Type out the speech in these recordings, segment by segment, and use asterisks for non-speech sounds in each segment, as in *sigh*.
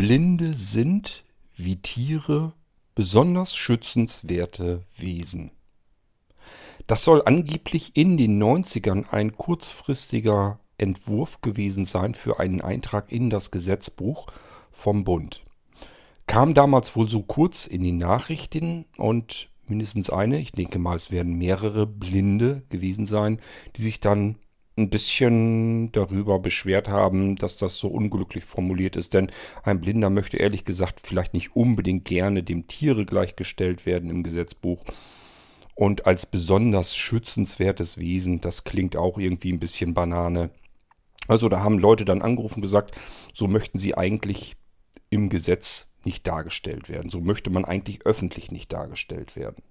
Blinde sind wie Tiere besonders schützenswerte Wesen. Das soll angeblich in den 90ern ein kurzfristiger Entwurf gewesen sein für einen Eintrag in das Gesetzbuch vom Bund. Kam damals wohl so kurz in die Nachrichten und mindestens eine, ich denke mal, es werden mehrere Blinde gewesen sein, die sich dann ein bisschen darüber beschwert haben, dass das so unglücklich formuliert ist. Denn ein Blinder möchte ehrlich gesagt vielleicht nicht unbedingt gerne dem Tiere gleichgestellt werden im Gesetzbuch. Und als besonders schützenswertes Wesen, das klingt auch irgendwie ein bisschen Banane. Also da haben Leute dann angerufen und gesagt, so möchten sie eigentlich im Gesetz nicht dargestellt werden. So möchte man eigentlich öffentlich nicht dargestellt werden.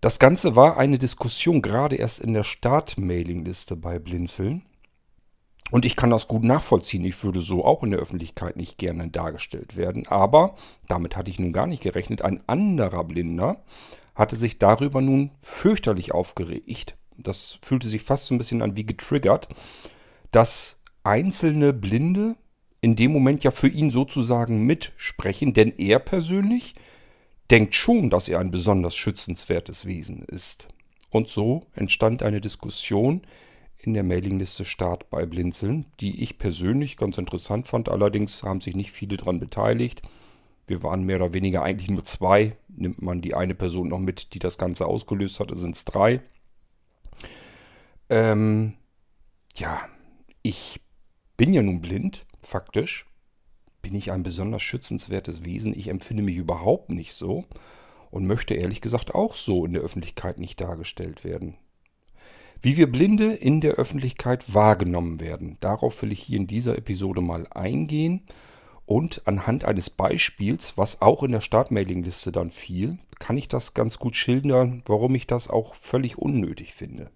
Das Ganze war eine Diskussion gerade erst in der Start-Mailing-Liste bei Blinzeln. Und ich kann das gut nachvollziehen. Ich würde so auch in der Öffentlichkeit nicht gerne dargestellt werden. Aber damit hatte ich nun gar nicht gerechnet. Ein anderer Blinder hatte sich darüber nun fürchterlich aufgeregt. Das fühlte sich fast so ein bisschen an wie getriggert, dass einzelne Blinde in dem Moment ja für ihn sozusagen mitsprechen, denn er persönlich denkt schon, dass er ein besonders schützenswertes Wesen ist. Und so entstand eine Diskussion in der Mailingliste Start bei Blinzeln, die ich persönlich ganz interessant fand. Allerdings haben sich nicht viele daran beteiligt. Wir waren mehr oder weniger eigentlich nur zwei. Nimmt man die eine Person noch mit, die das Ganze ausgelöst hatte, sind es drei. Ähm, ja, ich bin ja nun blind, faktisch bin ich ein besonders schützenswertes Wesen. Ich empfinde mich überhaupt nicht so und möchte ehrlich gesagt auch so in der Öffentlichkeit nicht dargestellt werden. Wie wir Blinde in der Öffentlichkeit wahrgenommen werden, darauf will ich hier in dieser Episode mal eingehen und anhand eines Beispiels, was auch in der Startmailingliste dann fiel, kann ich das ganz gut schildern, warum ich das auch völlig unnötig finde.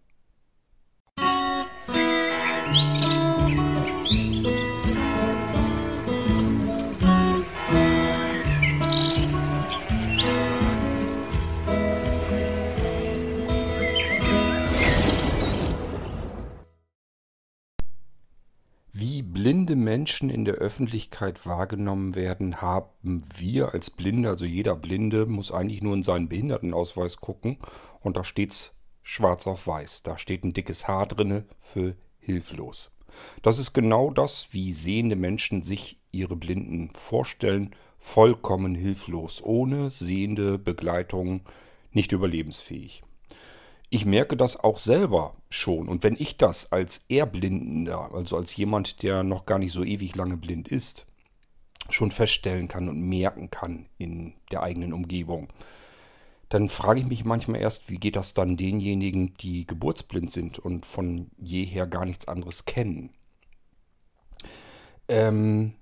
Blinde Menschen in der Öffentlichkeit wahrgenommen werden, haben wir als Blinde, also jeder Blinde, muss eigentlich nur in seinen Behindertenausweis gucken und da steht's schwarz auf weiß. Da steht ein dickes Haar drinne für hilflos. Das ist genau das, wie sehende Menschen sich ihre Blinden vorstellen, vollkommen hilflos, ohne sehende Begleitung, nicht überlebensfähig ich merke das auch selber schon. Und wenn ich das als Erblindender, also als jemand, der noch gar nicht so ewig lange blind ist, schon feststellen kann und merken kann in der eigenen Umgebung, dann frage ich mich manchmal erst, wie geht das dann denjenigen, die geburtsblind sind und von jeher gar nichts anderes kennen. Ähm,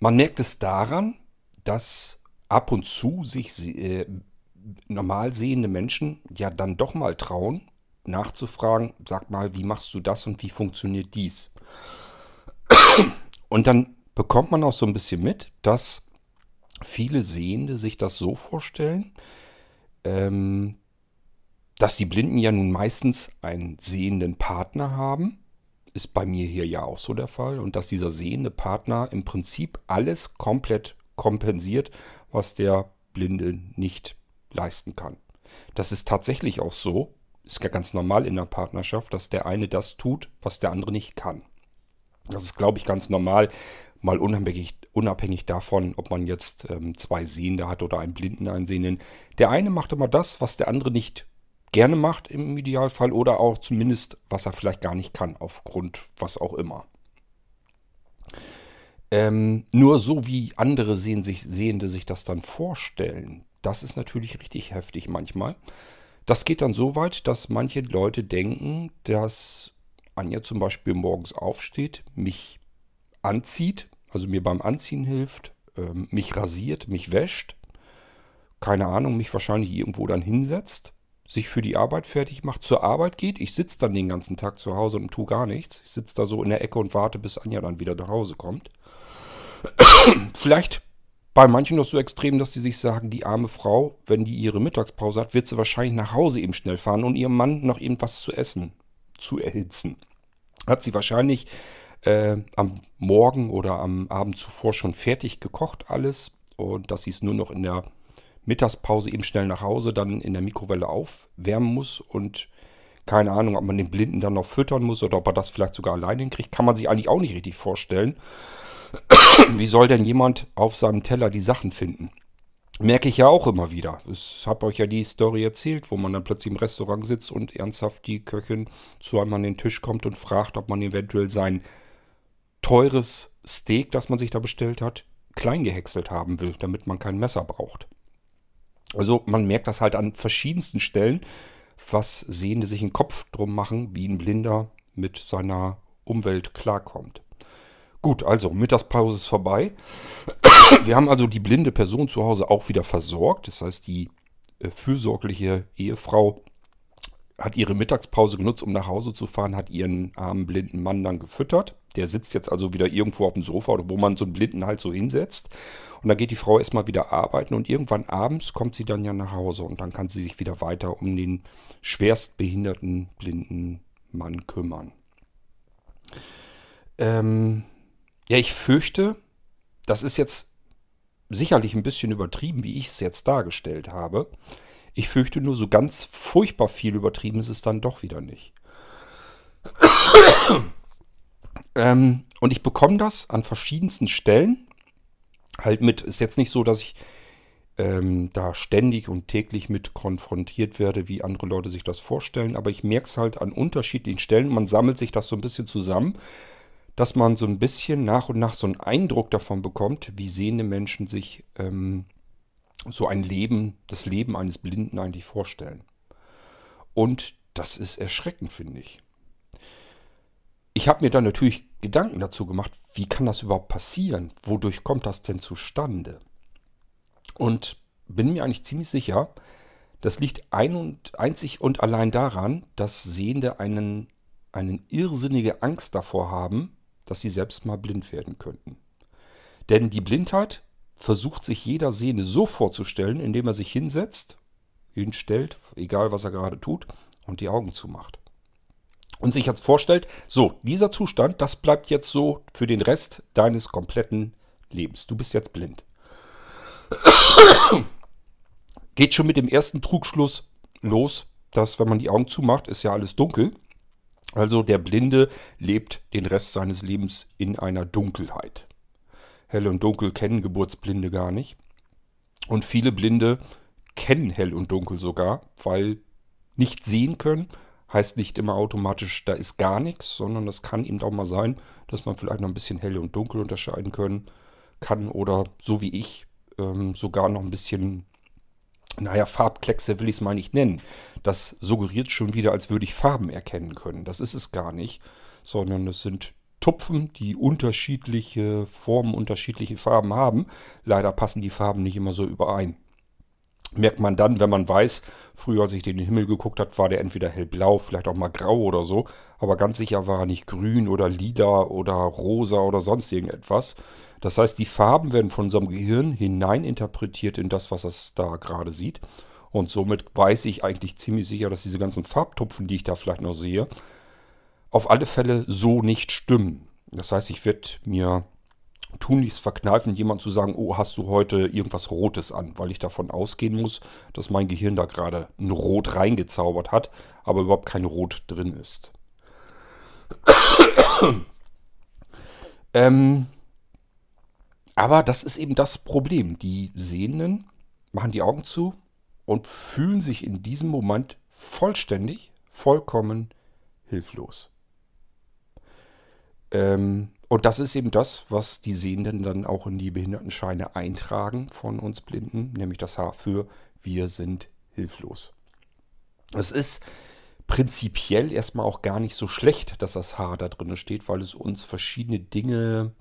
man merkt es daran, dass ab und zu sich äh, normal sehende Menschen ja dann doch mal trauen, nachzufragen, sag mal, wie machst du das und wie funktioniert dies? Und dann bekommt man auch so ein bisschen mit, dass viele Sehende sich das so vorstellen, ähm, dass die Blinden ja nun meistens einen sehenden Partner haben. Ist bei mir hier ja auch so der Fall. Und dass dieser sehende Partner im Prinzip alles komplett kompensiert, was der Blinde nicht leisten kann. Das ist tatsächlich auch so, ist ja ganz normal in der Partnerschaft, dass der eine das tut, was der andere nicht kann. Das ist, glaube ich, ganz normal, mal unabhängig, unabhängig davon, ob man jetzt ähm, zwei Sehende hat oder einen blinden Einsehenden. Der eine macht immer das, was der andere nicht gerne macht im Idealfall oder auch zumindest, was er vielleicht gar nicht kann, aufgrund was auch immer. Ähm, nur so wie andere Sehen sich, Sehende sich das dann vorstellen, das ist natürlich richtig heftig manchmal. Das geht dann so weit, dass manche Leute denken, dass Anja zum Beispiel morgens aufsteht, mich anzieht, also mir beim Anziehen hilft, ähm, mich rasiert, mich wäscht, keine Ahnung, mich wahrscheinlich irgendwo dann hinsetzt, sich für die Arbeit fertig macht, zur Arbeit geht. Ich sitze dann den ganzen Tag zu Hause und tue gar nichts. Ich sitze da so in der Ecke und warte, bis Anja dann wieder nach Hause kommt. *clears throat* Vielleicht bei manchen noch so extrem, dass sie sich sagen, die arme Frau, wenn die ihre Mittagspause hat, wird sie wahrscheinlich nach Hause eben schnell fahren und ihrem Mann noch irgendwas zu essen zu erhitzen. Hat sie wahrscheinlich äh, am Morgen oder am Abend zuvor schon fertig gekocht alles und dass sie es nur noch in der Mittagspause eben schnell nach Hause dann in der Mikrowelle aufwärmen muss und keine Ahnung, ob man den Blinden dann noch füttern muss oder ob er das vielleicht sogar alleine hinkriegt, kann man sich eigentlich auch nicht richtig vorstellen. Wie soll denn jemand auf seinem Teller die Sachen finden? Merke ich ja auch immer wieder. Ich habe euch ja die Story erzählt, wo man dann plötzlich im Restaurant sitzt und ernsthaft die Köchin zu einem an den Tisch kommt und fragt, ob man eventuell sein teures Steak, das man sich da bestellt hat, klein gehäckselt haben will, damit man kein Messer braucht. Also man merkt das halt an verschiedensten Stellen, was Sehende sich einen Kopf drum machen, wie ein Blinder mit seiner Umwelt klarkommt. Gut, also Mittagspause ist vorbei. Wir haben also die blinde Person zu Hause auch wieder versorgt. Das heißt, die äh, fürsorgliche Ehefrau hat ihre Mittagspause genutzt, um nach Hause zu fahren, hat ihren armen blinden Mann dann gefüttert. Der sitzt jetzt also wieder irgendwo auf dem Sofa oder wo man so einen Blinden halt so hinsetzt. Und dann geht die Frau erstmal wieder arbeiten und irgendwann abends kommt sie dann ja nach Hause und dann kann sie sich wieder weiter um den schwerstbehinderten blinden Mann kümmern. Ähm, ja, ich fürchte, das ist jetzt sicherlich ein bisschen übertrieben, wie ich es jetzt dargestellt habe. Ich fürchte nur, so ganz furchtbar viel übertrieben ist es dann doch wieder nicht. *coughs* ähm, und ich bekomme das an verschiedensten Stellen. Halt mit, ist jetzt nicht so, dass ich ähm, da ständig und täglich mit konfrontiert werde, wie andere Leute sich das vorstellen. Aber ich merke es halt an unterschiedlichen Stellen. Man sammelt sich das so ein bisschen zusammen dass man so ein bisschen nach und nach so einen Eindruck davon bekommt, wie sehende Menschen sich ähm, so ein Leben, das Leben eines Blinden eigentlich vorstellen. Und das ist erschreckend, finde ich. Ich habe mir dann natürlich Gedanken dazu gemacht, wie kann das überhaupt passieren? Wodurch kommt das denn zustande? Und bin mir eigentlich ziemlich sicher, das liegt ein und einzig und allein daran, dass Sehende einen, eine irrsinnige Angst davor haben, dass sie selbst mal blind werden könnten. Denn die Blindheit versucht sich jeder Sehne so vorzustellen, indem er sich hinsetzt, hinstellt, egal was er gerade tut, und die Augen zumacht. Und sich jetzt vorstellt, so, dieser Zustand, das bleibt jetzt so für den Rest deines kompletten Lebens. Du bist jetzt blind. Geht schon mit dem ersten Trugschluss los, dass wenn man die Augen zumacht, ist ja alles dunkel. Also der Blinde lebt den Rest seines Lebens in einer Dunkelheit. Hell und Dunkel kennen Geburtsblinde gar nicht. Und viele Blinde kennen Hell und Dunkel sogar, weil nicht sehen können heißt nicht immer automatisch, da ist gar nichts, sondern es kann eben auch mal sein, dass man vielleicht noch ein bisschen Hell und Dunkel unterscheiden können kann oder so wie ich ähm, sogar noch ein bisschen naja, Farbkleckse will ich es mal nicht nennen. Das suggeriert schon wieder, als würde ich Farben erkennen können. Das ist es gar nicht, sondern es sind Tupfen, die unterschiedliche Formen, unterschiedliche Farben haben. Leider passen die Farben nicht immer so überein merkt man dann, wenn man weiß, früher als ich den Himmel geguckt habe, war der entweder hellblau, vielleicht auch mal grau oder so, aber ganz sicher war er nicht grün oder lila oder rosa oder sonst irgendetwas. Das heißt, die Farben werden von unserem Gehirn hineininterpretiert in das, was es da gerade sieht. Und somit weiß ich eigentlich ziemlich sicher, dass diese ganzen Farbtupfen, die ich da vielleicht noch sehe, auf alle Fälle so nicht stimmen. Das heißt, ich werde mir tunlichst verkneifen, jemand zu sagen, oh, hast du heute irgendwas Rotes an, weil ich davon ausgehen muss, dass mein Gehirn da gerade ein Rot reingezaubert hat, aber überhaupt kein Rot drin ist. ähm, aber das ist eben das Problem. Die Sehenden machen die Augen zu und fühlen sich in diesem Moment vollständig, vollkommen hilflos. Ähm, und das ist eben das, was die Sehenden dann auch in die Behindertenscheine eintragen von uns Blinden, nämlich das H für wir sind hilflos. Es ist prinzipiell erstmal auch gar nicht so schlecht, dass das H da drin steht, weil es uns verschiedene Dinge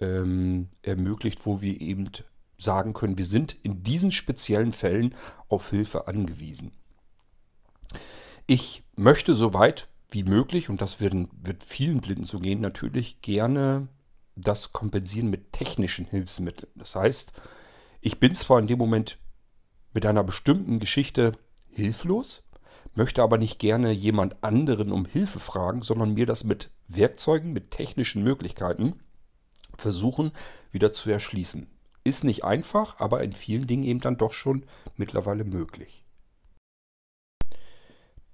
ähm, ermöglicht, wo wir eben sagen können, wir sind in diesen speziellen Fällen auf Hilfe angewiesen. Ich möchte soweit wie möglich, und das wird, wird vielen Blinden so gehen, natürlich gerne das kompensieren mit technischen Hilfsmitteln. Das heißt, ich bin zwar in dem Moment mit einer bestimmten Geschichte hilflos, möchte aber nicht gerne jemand anderen um Hilfe fragen, sondern mir das mit Werkzeugen, mit technischen Möglichkeiten versuchen, wieder zu erschließen. Ist nicht einfach, aber in vielen Dingen eben dann doch schon mittlerweile möglich.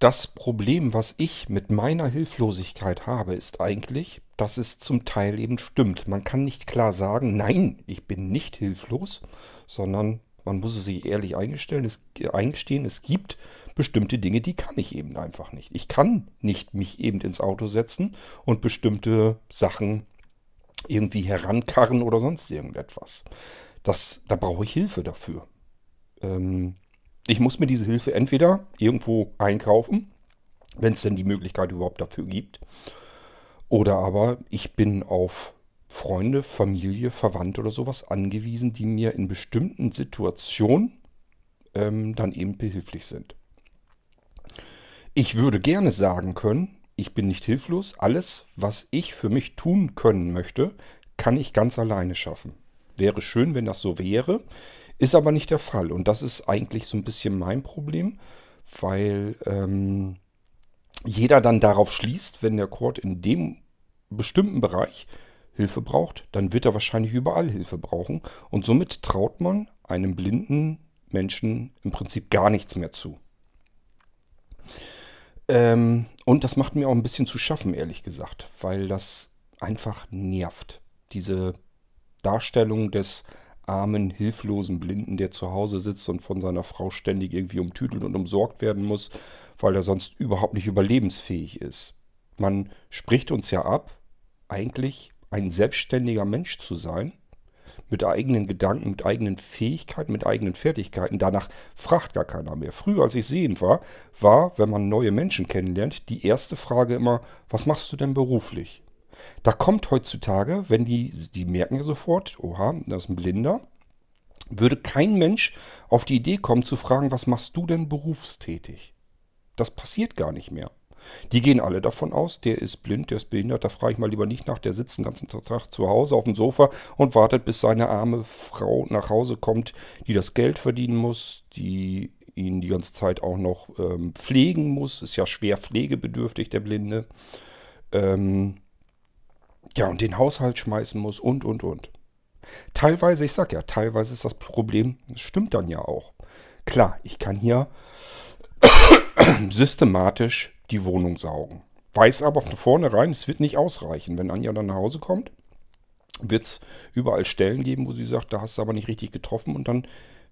Das Problem, was ich mit meiner Hilflosigkeit habe, ist eigentlich, dass es zum Teil eben stimmt. Man kann nicht klar sagen, nein, ich bin nicht hilflos, sondern man muss es sich ehrlich eingestellen, es, eingestehen, es gibt bestimmte Dinge, die kann ich eben einfach nicht. Ich kann nicht mich eben ins Auto setzen und bestimmte Sachen irgendwie herankarren oder sonst irgendetwas. Das, da brauche ich Hilfe dafür. Ähm, ich muss mir diese Hilfe entweder irgendwo einkaufen, wenn es denn die Möglichkeit überhaupt dafür gibt, oder aber ich bin auf Freunde, Familie, Verwandte oder sowas angewiesen, die mir in bestimmten Situationen ähm, dann eben behilflich sind. Ich würde gerne sagen können, ich bin nicht hilflos. Alles, was ich für mich tun können möchte, kann ich ganz alleine schaffen. Wäre schön, wenn das so wäre, ist aber nicht der Fall. Und das ist eigentlich so ein bisschen mein Problem, weil ähm, jeder dann darauf schließt, wenn der Chord in dem bestimmten Bereich Hilfe braucht, dann wird er wahrscheinlich überall Hilfe brauchen. Und somit traut man einem blinden Menschen im Prinzip gar nichts mehr zu. Ähm, und das macht mir auch ein bisschen zu schaffen, ehrlich gesagt, weil das einfach nervt. Diese Darstellung des armen, hilflosen Blinden, der zu Hause sitzt und von seiner Frau ständig irgendwie umtütelt und umsorgt werden muss, weil er sonst überhaupt nicht überlebensfähig ist. Man spricht uns ja ab, eigentlich ein selbstständiger Mensch zu sein, mit eigenen Gedanken, mit eigenen Fähigkeiten, mit eigenen Fertigkeiten. Danach fragt gar keiner mehr. Früher, als ich sehend war, war, wenn man neue Menschen kennenlernt, die erste Frage immer, was machst du denn beruflich? Da kommt heutzutage, wenn die, die merken ja sofort, oha, das ist ein Blinder, würde kein Mensch auf die Idee kommen zu fragen, was machst du denn berufstätig? Das passiert gar nicht mehr. Die gehen alle davon aus, der ist blind, der ist behindert, da frage ich mal lieber nicht nach, der sitzt den ganzen Tag zu Hause auf dem Sofa und wartet, bis seine arme Frau nach Hause kommt, die das Geld verdienen muss, die ihn die ganze Zeit auch noch ähm, pflegen muss, ist ja schwer pflegebedürftig, der Blinde. Ähm, ja, und den Haushalt schmeißen muss und, und, und. Teilweise, ich sag ja, teilweise ist das Problem, das stimmt dann ja auch. Klar, ich kann hier *coughs* systematisch die Wohnung saugen. Weiß aber von vornherein, es wird nicht ausreichen. Wenn Anja dann nach Hause kommt, wird es überall Stellen geben, wo sie sagt, da hast du aber nicht richtig getroffen und dann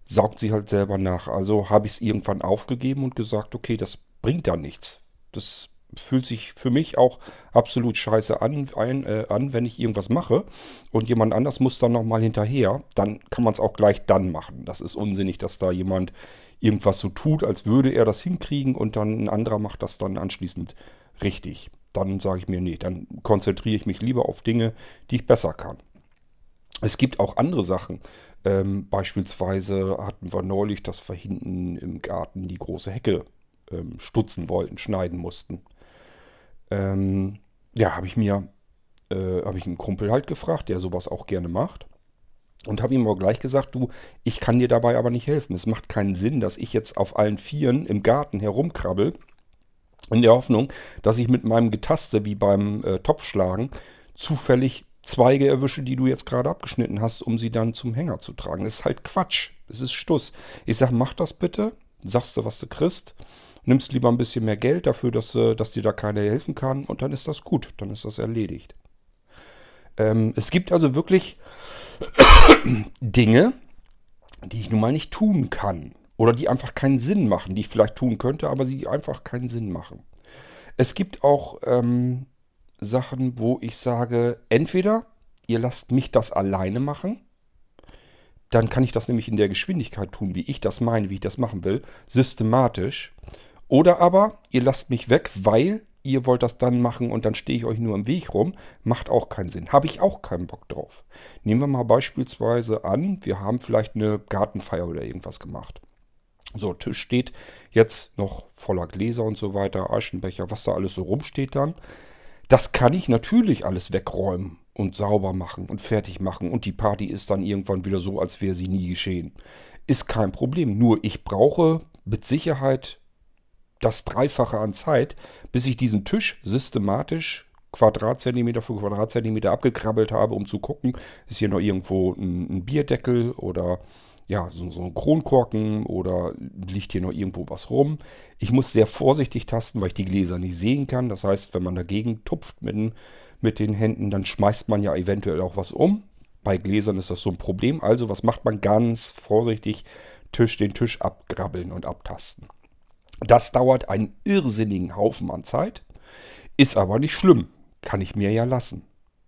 saugt sie halt selber nach. Also habe ich es irgendwann aufgegeben und gesagt, okay, das bringt da nichts. Das fühlt sich für mich auch absolut scheiße an, ein, äh, an wenn ich irgendwas mache und jemand anders muss dann nochmal hinterher, dann kann man es auch gleich dann machen. Das ist unsinnig, dass da jemand irgendwas so tut, als würde er das hinkriegen und dann ein anderer macht das dann anschließend richtig. Dann sage ich mir, nee, dann konzentriere ich mich lieber auf Dinge, die ich besser kann. Es gibt auch andere Sachen. Ähm, beispielsweise hatten wir neulich, dass wir hinten im Garten die große Hecke ähm, stutzen wollten, schneiden mussten. Ähm, ja, habe ich mir, äh, habe ich einen Kumpel halt gefragt, der sowas auch gerne macht. Und habe ihm aber gleich gesagt, du, ich kann dir dabei aber nicht helfen. Es macht keinen Sinn, dass ich jetzt auf allen Vieren im Garten herumkrabbel, in der Hoffnung, dass ich mit meinem Getaste, wie beim äh, Topfschlagen, zufällig Zweige erwische, die du jetzt gerade abgeschnitten hast, um sie dann zum Hänger zu tragen. Das ist halt Quatsch. Das ist Stuss. Ich sage, mach das bitte. Sagst du, was du kriegst. Nimmst lieber ein bisschen mehr Geld dafür, dass, äh, dass dir da keiner helfen kann. Und dann ist das gut. Dann ist das erledigt. Ähm, es gibt also wirklich *coughs* Dinge, die ich nun mal nicht tun kann. Oder die einfach keinen Sinn machen, die ich vielleicht tun könnte, aber die einfach keinen Sinn machen. Es gibt auch ähm, Sachen, wo ich sage, entweder ihr lasst mich das alleine machen, dann kann ich das nämlich in der Geschwindigkeit tun, wie ich das meine, wie ich das machen will, systematisch. Oder aber ihr lasst mich weg, weil ihr wollt das dann machen und dann stehe ich euch nur im Weg rum, macht auch keinen Sinn. Habe ich auch keinen Bock drauf. Nehmen wir mal beispielsweise an, wir haben vielleicht eine Gartenfeier oder irgendwas gemacht. So, Tisch steht jetzt noch voller Gläser und so weiter, Aschenbecher, was da alles so rumsteht dann. Das kann ich natürlich alles wegräumen und sauber machen und fertig machen und die Party ist dann irgendwann wieder so, als wäre sie nie geschehen. Ist kein Problem. Nur ich brauche mit Sicherheit das Dreifache an Zeit, bis ich diesen Tisch systematisch Quadratzentimeter für Quadratzentimeter abgekrabbelt habe, um zu gucken, ist hier noch irgendwo ein, ein Bierdeckel oder ja, so, so ein Kronkorken oder liegt hier noch irgendwo was rum. Ich muss sehr vorsichtig tasten, weil ich die Gläser nicht sehen kann. Das heißt, wenn man dagegen tupft mit, mit den Händen, dann schmeißt man ja eventuell auch was um. Bei Gläsern ist das so ein Problem. Also was macht man ganz vorsichtig? Tisch, den Tisch abgrabbeln und abtasten. Das dauert einen irrsinnigen Haufen an Zeit, ist aber nicht schlimm, kann ich mir ja lassen.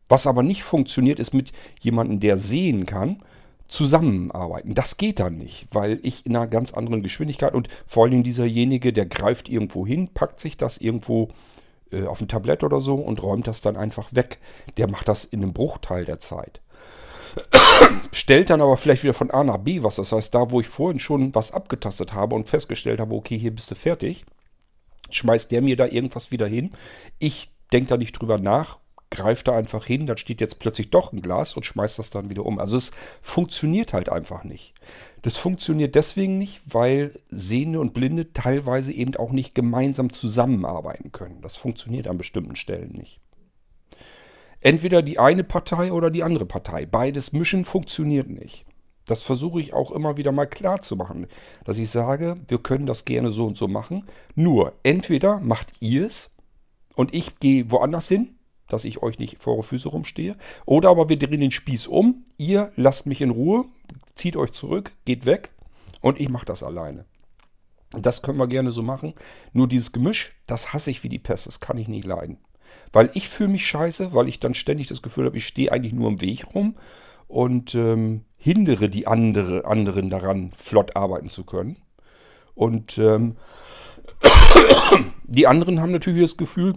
Was aber nicht funktioniert, ist mit jemandem, der sehen kann, zusammenarbeiten. Das geht dann nicht, weil ich in einer ganz anderen Geschwindigkeit und vor allem dieserjenige, der greift irgendwo hin, packt sich das irgendwo äh, auf ein Tablett oder so und räumt das dann einfach weg. Der macht das in einem Bruchteil der Zeit. Stellt dann aber vielleicht wieder von A nach B was. Das heißt, da, wo ich vorhin schon was abgetastet habe und festgestellt habe, okay, hier bist du fertig, schmeißt der mir da irgendwas wieder hin. Ich denke da nicht drüber nach, greift da einfach hin, dann steht jetzt plötzlich doch ein Glas und schmeißt das dann wieder um. Also es funktioniert halt einfach nicht. Das funktioniert deswegen nicht, weil Sehende und Blinde teilweise eben auch nicht gemeinsam zusammenarbeiten können. Das funktioniert an bestimmten Stellen nicht. Entweder die eine Partei oder die andere Partei. Beides mischen funktioniert nicht. Das versuche ich auch immer wieder mal klar zu machen, dass ich sage, wir können das gerne so und so machen. Nur entweder macht ihr es und ich gehe woanders hin, dass ich euch nicht vor eure Füße rumstehe. Oder aber wir drehen den Spieß um. Ihr lasst mich in Ruhe, zieht euch zurück, geht weg und ich mache das alleine. Das können wir gerne so machen. Nur dieses Gemisch, das hasse ich wie die Pest. Das kann ich nicht leiden. Weil ich fühle mich scheiße, weil ich dann ständig das Gefühl habe, ich stehe eigentlich nur im Weg rum und ähm, hindere die andere, anderen daran, flott arbeiten zu können. Und ähm, *coughs* die anderen haben natürlich das Gefühl,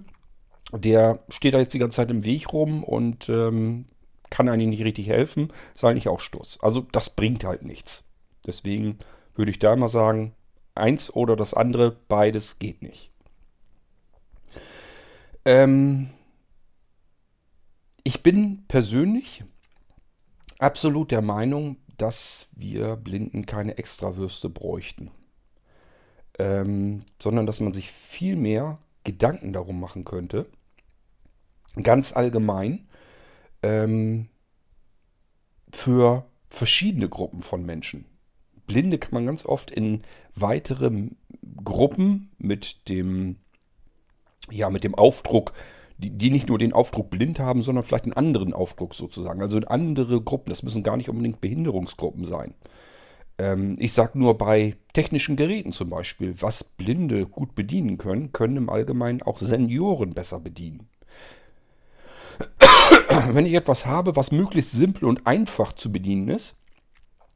der steht da jetzt die ganze Zeit im Weg rum und ähm, kann eigentlich nicht richtig helfen, ist eigentlich auch Stuss. Also das bringt halt nichts. Deswegen würde ich da immer sagen, eins oder das andere, beides geht nicht. Ähm, ich bin persönlich absolut der Meinung, dass wir Blinden keine Extrawürste bräuchten. Ähm, sondern dass man sich viel mehr Gedanken darum machen könnte, ganz allgemein, ähm, für verschiedene Gruppen von Menschen. Blinde kann man ganz oft in weitere Gruppen mit dem ja, mit dem Aufdruck, die, die nicht nur den Aufdruck blind haben, sondern vielleicht einen anderen Aufdruck sozusagen. Also andere Gruppen. Das müssen gar nicht unbedingt Behinderungsgruppen sein. Ähm, ich sage nur bei technischen Geräten zum Beispiel, was Blinde gut bedienen können, können im Allgemeinen auch Senioren besser bedienen. *coughs* Wenn ich etwas habe, was möglichst simpel und einfach zu bedienen ist,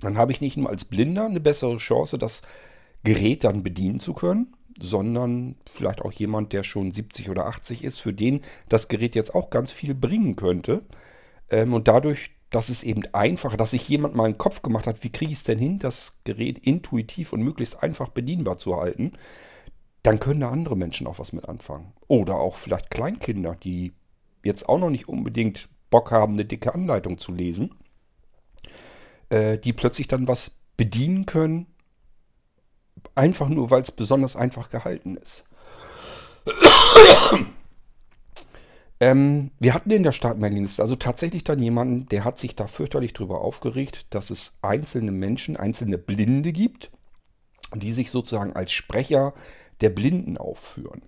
dann habe ich nicht nur als Blinder eine bessere Chance, das Gerät dann bedienen zu können, sondern vielleicht auch jemand, der schon 70 oder 80 ist, für den das Gerät jetzt auch ganz viel bringen könnte. Ähm, und dadurch, dass es eben einfach, dass sich jemand mal einen Kopf gemacht hat, wie kriege ich es denn hin, das Gerät intuitiv und möglichst einfach bedienbar zu halten, dann können da andere Menschen auch was mit anfangen. Oder auch vielleicht Kleinkinder, die jetzt auch noch nicht unbedingt Bock haben, eine dicke Anleitung zu lesen, äh, die plötzlich dann was bedienen können, Einfach nur, weil es besonders einfach gehalten ist. ähm, wir hatten in der Startmailingliste also tatsächlich dann jemanden, der hat sich da fürchterlich drüber aufgeregt, dass es einzelne Menschen, einzelne Blinde gibt, die sich sozusagen als Sprecher der Blinden aufführen.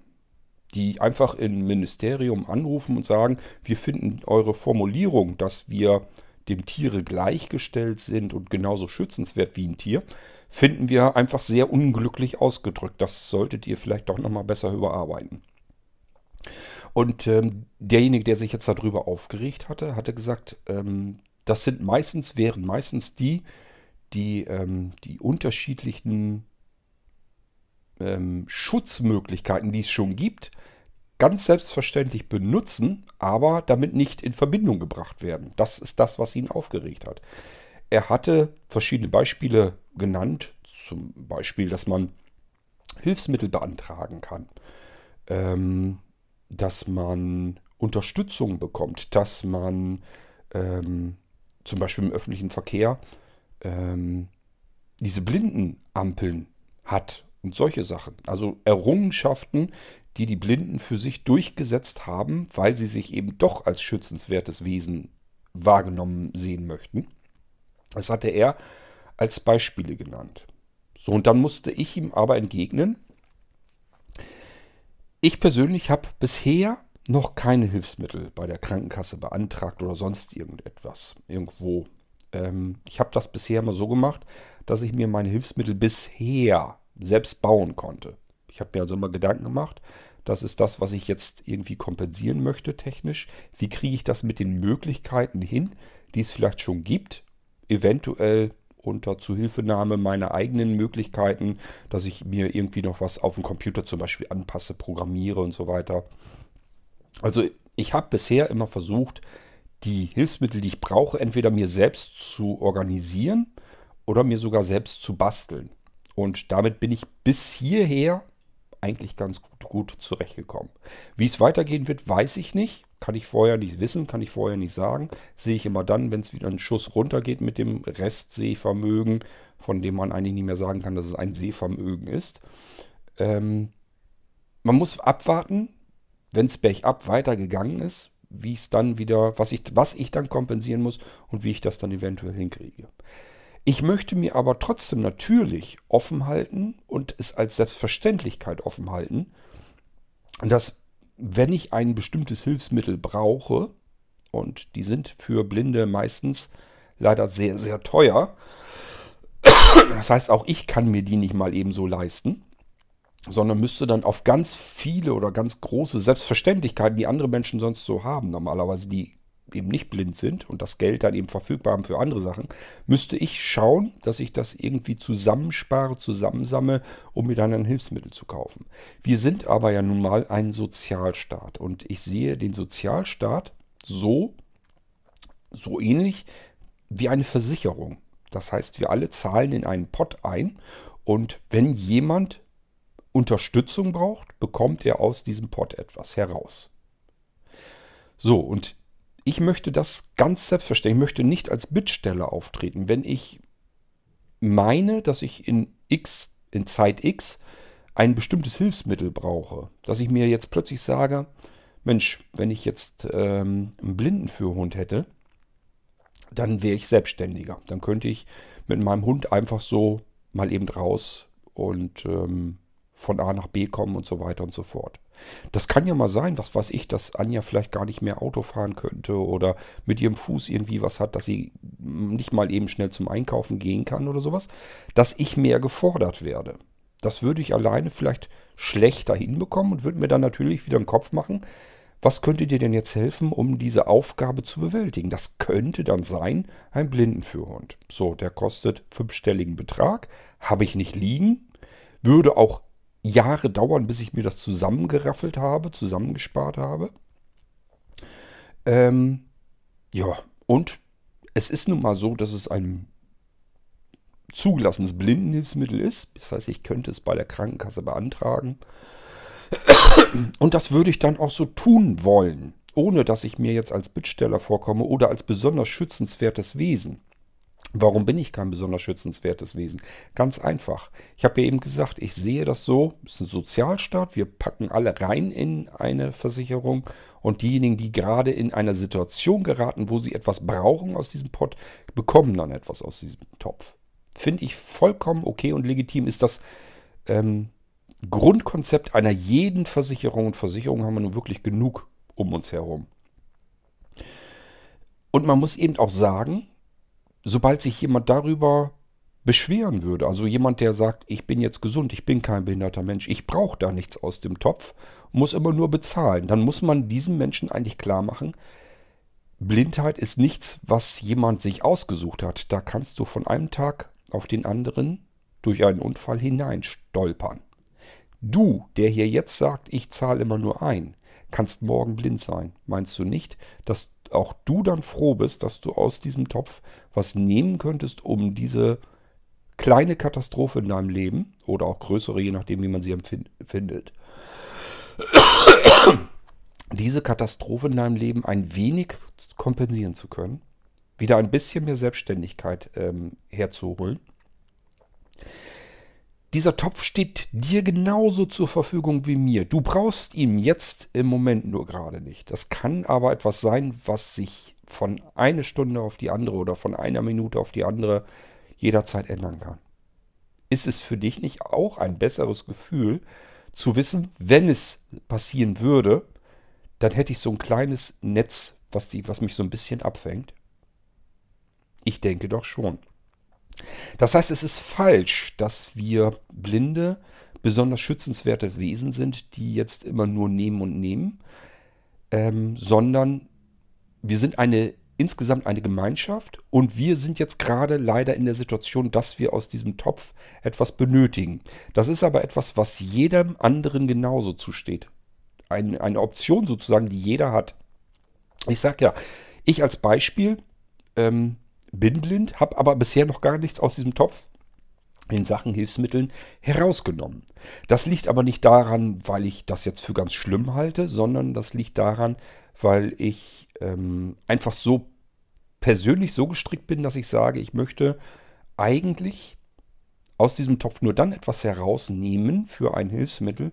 Die einfach im Ministerium anrufen und sagen, wir finden eure Formulierung, dass wir dem Tiere gleichgestellt sind und genauso schützenswert wie ein Tier, finden wir einfach sehr unglücklich ausgedrückt. Das solltet ihr vielleicht doch nochmal besser überarbeiten. Und ähm, derjenige, der sich jetzt darüber aufgeregt hatte, hatte gesagt, ähm, das sind meistens, wären meistens die, die ähm, die unterschiedlichen ähm, Schutzmöglichkeiten, die es schon gibt, ganz selbstverständlich benutzen, aber damit nicht in Verbindung gebracht werden. Das ist das, was ihn aufgeregt hat. Er hatte verschiedene Beispiele genannt, zum Beispiel, dass man Hilfsmittel beantragen kann, ähm, dass man Unterstützung bekommt, dass man ähm, zum Beispiel im öffentlichen Verkehr ähm, diese Blindenampeln hat und solche Sachen. Also Errungenschaften, die die Blinden für sich durchgesetzt haben, weil sie sich eben doch als schützenswertes Wesen wahrgenommen sehen möchten. Das hatte er als Beispiele genannt. So, und dann musste ich ihm aber entgegnen, ich persönlich habe bisher noch keine Hilfsmittel bei der Krankenkasse beantragt oder sonst irgendetwas. Irgendwo. Ähm, ich habe das bisher immer so gemacht, dass ich mir meine Hilfsmittel bisher selbst bauen konnte. Ich habe mir also immer Gedanken gemacht, das ist das, was ich jetzt irgendwie kompensieren möchte technisch. Wie kriege ich das mit den Möglichkeiten hin, die es vielleicht schon gibt? Eventuell unter Zuhilfenahme meiner eigenen Möglichkeiten, dass ich mir irgendwie noch was auf dem Computer zum Beispiel anpasse, programmiere und so weiter. Also ich habe bisher immer versucht, die Hilfsmittel, die ich brauche, entweder mir selbst zu organisieren oder mir sogar selbst zu basteln. Und damit bin ich bis hierher eigentlich ganz gut, gut zurechtgekommen. Wie es weitergehen wird, weiß ich nicht. Kann ich vorher nicht wissen, kann ich vorher nicht sagen. Sehe ich immer dann, wenn es wieder ein Schuss runtergeht mit dem Restsehvermögen, von dem man eigentlich nicht mehr sagen kann, dass es ein Sehvermögen ist. Ähm, man muss abwarten, wenn es bergab weitergegangen ist, wie es dann wieder, was ich, was ich dann kompensieren muss und wie ich das dann eventuell hinkriege. Ich möchte mir aber trotzdem natürlich offen halten und es als Selbstverständlichkeit offen halten, dass wenn ich ein bestimmtes Hilfsmittel brauche, und die sind für Blinde meistens leider sehr, sehr teuer, das heißt auch ich kann mir die nicht mal ebenso leisten, sondern müsste dann auf ganz viele oder ganz große Selbstverständlichkeiten, die andere Menschen sonst so haben, normalerweise die eben nicht blind sind und das Geld dann eben verfügbar haben für andere Sachen, müsste ich schauen, dass ich das irgendwie zusammenspare, zusammensamme, um mir dann ein Hilfsmittel zu kaufen. Wir sind aber ja nun mal ein Sozialstaat und ich sehe den Sozialstaat so, so ähnlich wie eine Versicherung. Das heißt, wir alle zahlen in einen Pott ein und wenn jemand Unterstützung braucht, bekommt er aus diesem Pott etwas heraus. So, und ich möchte das ganz selbstverständlich, ich möchte nicht als Bittsteller auftreten. Wenn ich meine, dass ich in X, in Zeit X ein bestimmtes Hilfsmittel brauche, dass ich mir jetzt plötzlich sage, Mensch, wenn ich jetzt ähm, einen Blindenführhund hätte, dann wäre ich selbstständiger. Dann könnte ich mit meinem Hund einfach so mal eben raus und ähm, von A nach B kommen und so weiter und so fort. Das kann ja mal sein, was weiß ich, dass Anja vielleicht gar nicht mehr Auto fahren könnte oder mit ihrem Fuß irgendwie was hat, dass sie nicht mal eben schnell zum Einkaufen gehen kann oder sowas, dass ich mehr gefordert werde. Das würde ich alleine vielleicht schlechter hinbekommen und würde mir dann natürlich wieder einen Kopf machen, was könnte dir denn jetzt helfen, um diese Aufgabe zu bewältigen? Das könnte dann sein, ein Blindenführhund. So, der kostet fünfstelligen Betrag, habe ich nicht liegen, würde auch Jahre dauern, bis ich mir das zusammengeraffelt habe, zusammengespart habe. Ähm, ja, und es ist nun mal so, dass es ein zugelassenes Blindenhilfsmittel ist. Das heißt, ich könnte es bei der Krankenkasse beantragen. Und das würde ich dann auch so tun wollen, ohne dass ich mir jetzt als Bittsteller vorkomme oder als besonders schützenswertes Wesen. Warum bin ich kein besonders schützenswertes Wesen? Ganz einfach. Ich habe ja eben gesagt, ich sehe das so, es ist ein Sozialstaat, wir packen alle rein in eine Versicherung und diejenigen, die gerade in einer Situation geraten, wo sie etwas brauchen aus diesem Pott, bekommen dann etwas aus diesem Topf. Finde ich vollkommen okay und legitim. Ist das ähm, Grundkonzept einer jeden Versicherung und Versicherung haben wir nun wirklich genug um uns herum. Und man muss eben auch sagen, sobald sich jemand darüber beschweren würde, also jemand, der sagt, ich bin jetzt gesund, ich bin kein behinderter Mensch, ich brauche da nichts aus dem Topf, muss immer nur bezahlen, dann muss man diesem Menschen eigentlich klar machen, Blindheit ist nichts, was jemand sich ausgesucht hat. Da kannst du von einem Tag auf den anderen durch einen Unfall hineinstolpern. Du, der hier jetzt sagt, ich zahle immer nur ein, kannst morgen blind sein. Meinst du nicht, dass auch du dann froh bist, dass du aus diesem Topf was nehmen könntest, um diese kleine Katastrophe in deinem Leben oder auch größere, je nachdem, wie man sie empfindet, *coughs* diese Katastrophe in deinem Leben ein wenig kompensieren zu können, wieder ein bisschen mehr Selbstständigkeit ähm, herzuholen. Dieser Topf steht dir genauso zur Verfügung wie mir. Du brauchst ihn jetzt im Moment nur gerade nicht. Das kann aber etwas sein, was sich von einer Stunde auf die andere oder von einer Minute auf die andere jederzeit ändern kann. Ist es für dich nicht auch ein besseres Gefühl zu wissen, wenn es passieren würde, dann hätte ich so ein kleines Netz, was, die, was mich so ein bisschen abfängt? Ich denke doch schon. Das heißt, es ist falsch, dass wir Blinde besonders schützenswerte Wesen sind, die jetzt immer nur nehmen und nehmen, ähm, sondern wir sind eine insgesamt eine Gemeinschaft und wir sind jetzt gerade leider in der Situation, dass wir aus diesem Topf etwas benötigen. Das ist aber etwas, was jedem anderen genauso zusteht. Ein, eine Option sozusagen, die jeder hat. Ich sage ja, ich als Beispiel ähm, bin blind, habe aber bisher noch gar nichts aus diesem Topf in Sachen Hilfsmitteln herausgenommen. Das liegt aber nicht daran, weil ich das jetzt für ganz schlimm halte, sondern das liegt daran, weil ich ähm, einfach so persönlich so gestrickt bin, dass ich sage, ich möchte eigentlich aus diesem Topf nur dann etwas herausnehmen für ein Hilfsmittel,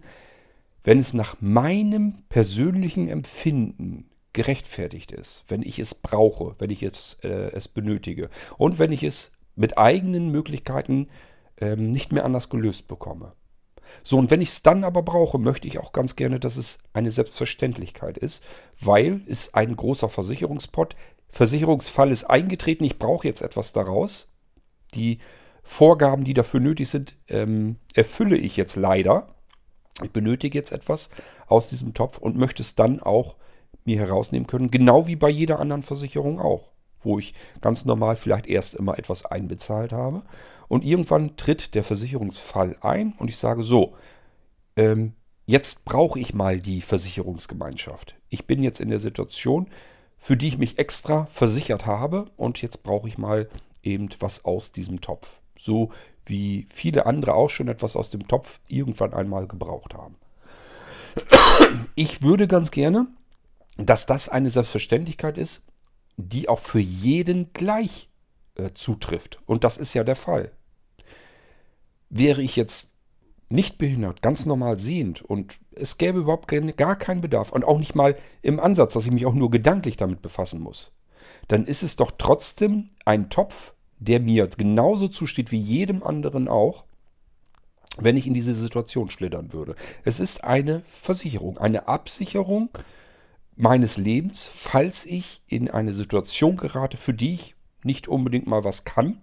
wenn es nach meinem persönlichen Empfinden gerechtfertigt ist, wenn ich es brauche, wenn ich es, äh, es benötige und wenn ich es mit eigenen Möglichkeiten ähm, nicht mehr anders gelöst bekomme. So, und wenn ich es dann aber brauche, möchte ich auch ganz gerne, dass es eine Selbstverständlichkeit ist, weil es ein großer Versicherungspot, Versicherungsfall ist eingetreten, ich brauche jetzt etwas daraus. Die Vorgaben, die dafür nötig sind, ähm, erfülle ich jetzt leider. Ich benötige jetzt etwas aus diesem Topf und möchte es dann auch mir herausnehmen können, genau wie bei jeder anderen Versicherung auch, wo ich ganz normal vielleicht erst immer etwas einbezahlt habe und irgendwann tritt der Versicherungsfall ein und ich sage so, ähm, jetzt brauche ich mal die Versicherungsgemeinschaft. Ich bin jetzt in der Situation, für die ich mich extra versichert habe und jetzt brauche ich mal eben was aus diesem Topf. So wie viele andere auch schon etwas aus dem Topf irgendwann einmal gebraucht haben. Ich würde ganz gerne dass das eine Selbstverständlichkeit ist, die auch für jeden gleich äh, zutrifft. Und das ist ja der Fall. Wäre ich jetzt nicht behindert, ganz normal sehend und es gäbe überhaupt gar keinen Bedarf und auch nicht mal im Ansatz, dass ich mich auch nur gedanklich damit befassen muss, dann ist es doch trotzdem ein Topf, der mir genauso zusteht wie jedem anderen auch, wenn ich in diese Situation schlittern würde. Es ist eine Versicherung, eine Absicherung meines Lebens, falls ich in eine Situation gerate, für die ich nicht unbedingt mal was kann,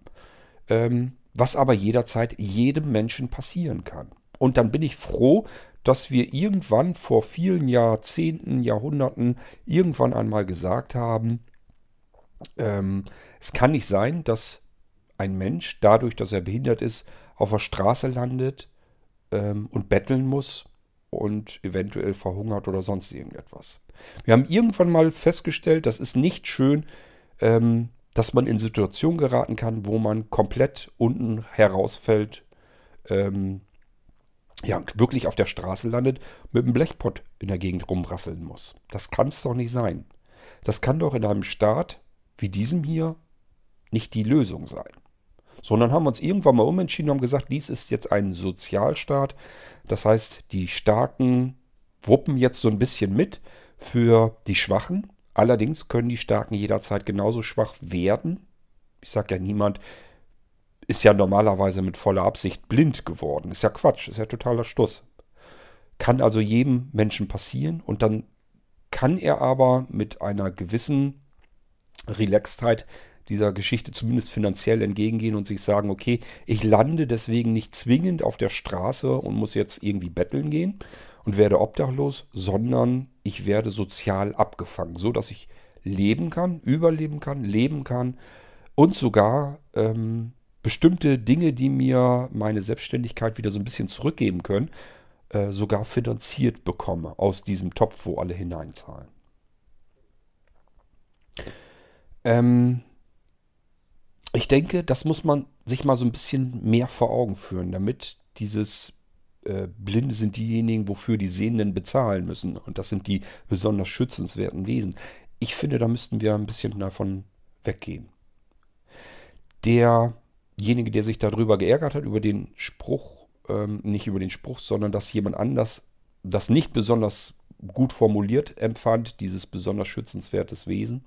ähm, was aber jederzeit jedem Menschen passieren kann. Und dann bin ich froh, dass wir irgendwann vor vielen Jahrzehnten, Jahrhunderten irgendwann einmal gesagt haben, ähm, es kann nicht sein, dass ein Mensch dadurch, dass er behindert ist, auf der Straße landet ähm, und betteln muss und eventuell verhungert oder sonst irgendetwas. Wir haben irgendwann mal festgestellt, das ist nicht schön, ähm, dass man in Situationen geraten kann, wo man komplett unten herausfällt, ähm, ja, wirklich auf der Straße landet, mit einem Blechpott in der Gegend rumrasseln muss. Das kann es doch nicht sein. Das kann doch in einem Staat wie diesem hier nicht die Lösung sein sondern haben uns irgendwann mal umentschieden und haben gesagt, dies ist jetzt ein Sozialstaat. Das heißt, die Starken wuppen jetzt so ein bisschen mit für die Schwachen. Allerdings können die Starken jederzeit genauso schwach werden. Ich sage ja, niemand ist ja normalerweise mit voller Absicht blind geworden. Ist ja Quatsch, ist ja totaler Stuss. Kann also jedem Menschen passieren und dann kann er aber mit einer gewissen Relaxtheit dieser Geschichte zumindest finanziell entgegengehen und sich sagen, okay, ich lande deswegen nicht zwingend auf der Straße und muss jetzt irgendwie betteln gehen und werde obdachlos, sondern ich werde sozial abgefangen, so dass ich leben kann, überleben kann, leben kann und sogar ähm, bestimmte Dinge, die mir meine Selbstständigkeit wieder so ein bisschen zurückgeben können, äh, sogar finanziert bekomme aus diesem Topf, wo alle hineinzahlen. Ähm, ich denke, das muss man sich mal so ein bisschen mehr vor Augen führen, damit dieses äh, Blinde sind diejenigen, wofür die Sehenden bezahlen müssen. Und das sind die besonders schützenswerten Wesen. Ich finde, da müssten wir ein bisschen davon weggehen. Derjenige, der sich darüber geärgert hat, über den Spruch, ähm, nicht über den Spruch, sondern dass jemand anders das nicht besonders gut formuliert empfand, dieses besonders schützenswertes Wesen.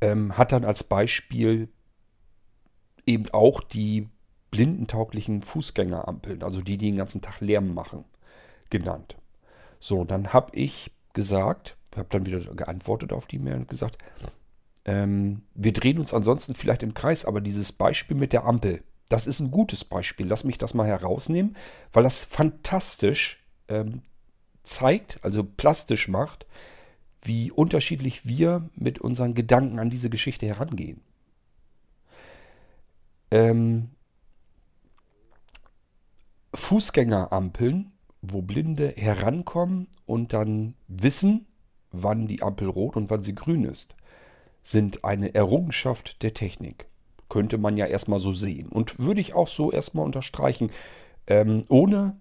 Ähm, hat dann als Beispiel eben auch die blindentauglichen Fußgängerampeln, also die, die den ganzen Tag Lärm machen, genannt. So, dann habe ich gesagt, habe dann wieder geantwortet auf die Mail und gesagt, ähm, wir drehen uns ansonsten vielleicht im Kreis, aber dieses Beispiel mit der Ampel, das ist ein gutes Beispiel. Lass mich das mal herausnehmen, weil das fantastisch ähm, zeigt, also plastisch macht, wie unterschiedlich wir mit unseren Gedanken an diese Geschichte herangehen. Ähm, Fußgängerampeln, wo Blinde herankommen und dann wissen, wann die Ampel rot und wann sie grün ist, sind eine Errungenschaft der Technik. Könnte man ja erstmal so sehen. Und würde ich auch so erstmal unterstreichen. Ähm, ohne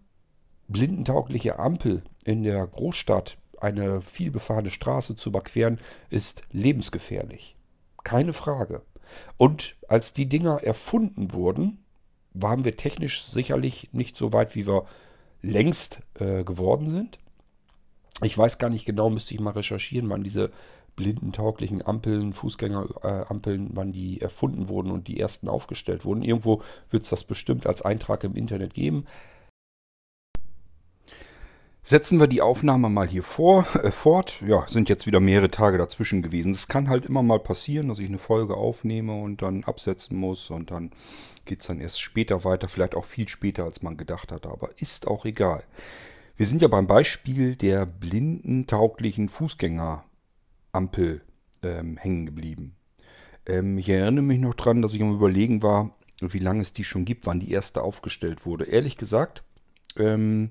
blindentaugliche Ampel in der Großstadt eine vielbefahrene Straße zu überqueren, ist lebensgefährlich. Keine Frage. Und als die Dinger erfunden wurden, waren wir technisch sicherlich nicht so weit, wie wir längst äh, geworden sind. Ich weiß gar nicht genau, müsste ich mal recherchieren, wann diese blindentauglichen Ampeln, Fußgängerampeln, wann die erfunden wurden und die ersten aufgestellt wurden. Irgendwo wird es das bestimmt als Eintrag im Internet geben. Setzen wir die Aufnahme mal hier vor, äh, fort. Ja, sind jetzt wieder mehrere Tage dazwischen gewesen. Es kann halt immer mal passieren, dass ich eine Folge aufnehme und dann absetzen muss und dann geht es dann erst später weiter, vielleicht auch viel später, als man gedacht hatte, aber ist auch egal. Wir sind ja beim Beispiel der blindentauglichen Fußgängerampel ähm, hängen geblieben. Ähm, ich erinnere mich noch dran, dass ich am Überlegen war, wie lange es die schon gibt, wann die erste aufgestellt wurde. Ehrlich gesagt, ähm,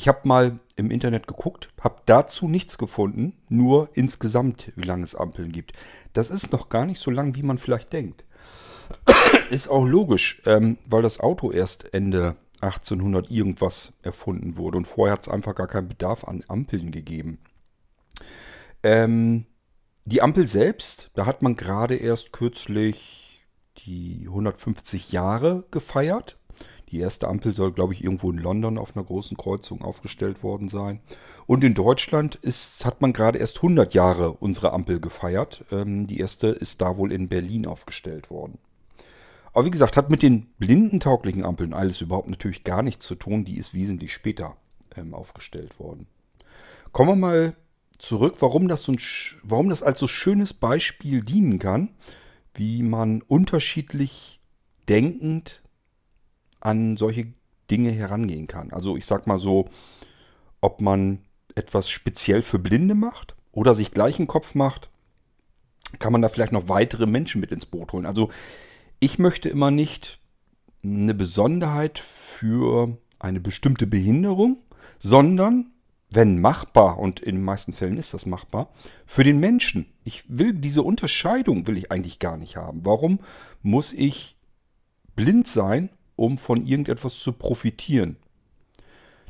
ich habe mal im Internet geguckt, habe dazu nichts gefunden, nur insgesamt, wie lange es Ampeln gibt. Das ist noch gar nicht so lang, wie man vielleicht denkt. *coughs* ist auch logisch, ähm, weil das Auto erst Ende 1800 irgendwas erfunden wurde und vorher hat es einfach gar keinen Bedarf an Ampeln gegeben. Ähm, die Ampel selbst, da hat man gerade erst kürzlich die 150 Jahre gefeiert. Die erste Ampel soll, glaube ich, irgendwo in London auf einer großen Kreuzung aufgestellt worden sein. Und in Deutschland ist, hat man gerade erst 100 Jahre unsere Ampel gefeiert. Ähm, die erste ist da wohl in Berlin aufgestellt worden. Aber wie gesagt, hat mit den blindentauglichen Ampeln alles überhaupt natürlich gar nichts zu tun. Die ist wesentlich später ähm, aufgestellt worden. Kommen wir mal zurück, warum das, so ein, warum das als so schönes Beispiel dienen kann, wie man unterschiedlich denkend an solche Dinge herangehen kann. Also ich sag mal so, ob man etwas speziell für Blinde macht oder sich gleich einen Kopf macht, kann man da vielleicht noch weitere Menschen mit ins Boot holen. Also ich möchte immer nicht eine Besonderheit für eine bestimmte Behinderung, sondern, wenn machbar, und in den meisten Fällen ist das machbar, für den Menschen. Ich will diese Unterscheidung will ich eigentlich gar nicht haben. Warum muss ich blind sein, um von irgendetwas zu profitieren?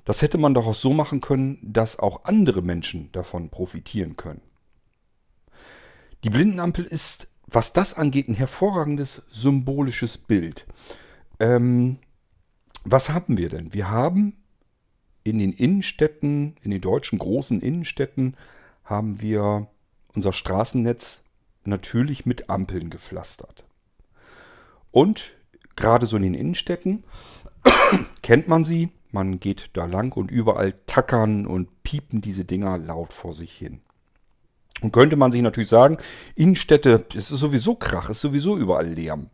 Das hätte man doch auch so machen können, dass auch andere Menschen davon profitieren können. Die Blindenampel ist was das angeht, ein hervorragendes symbolisches Bild. Ähm, was haben wir denn? Wir haben in den Innenstädten, in den deutschen großen Innenstädten, haben wir unser Straßennetz natürlich mit Ampeln gepflastert. Und gerade so in den Innenstädten *coughs* kennt man sie, man geht da lang und überall tackern und piepen diese Dinger laut vor sich hin. Und könnte man sich natürlich sagen, Innenstädte, es ist sowieso Krach, ist sowieso überall Lärm.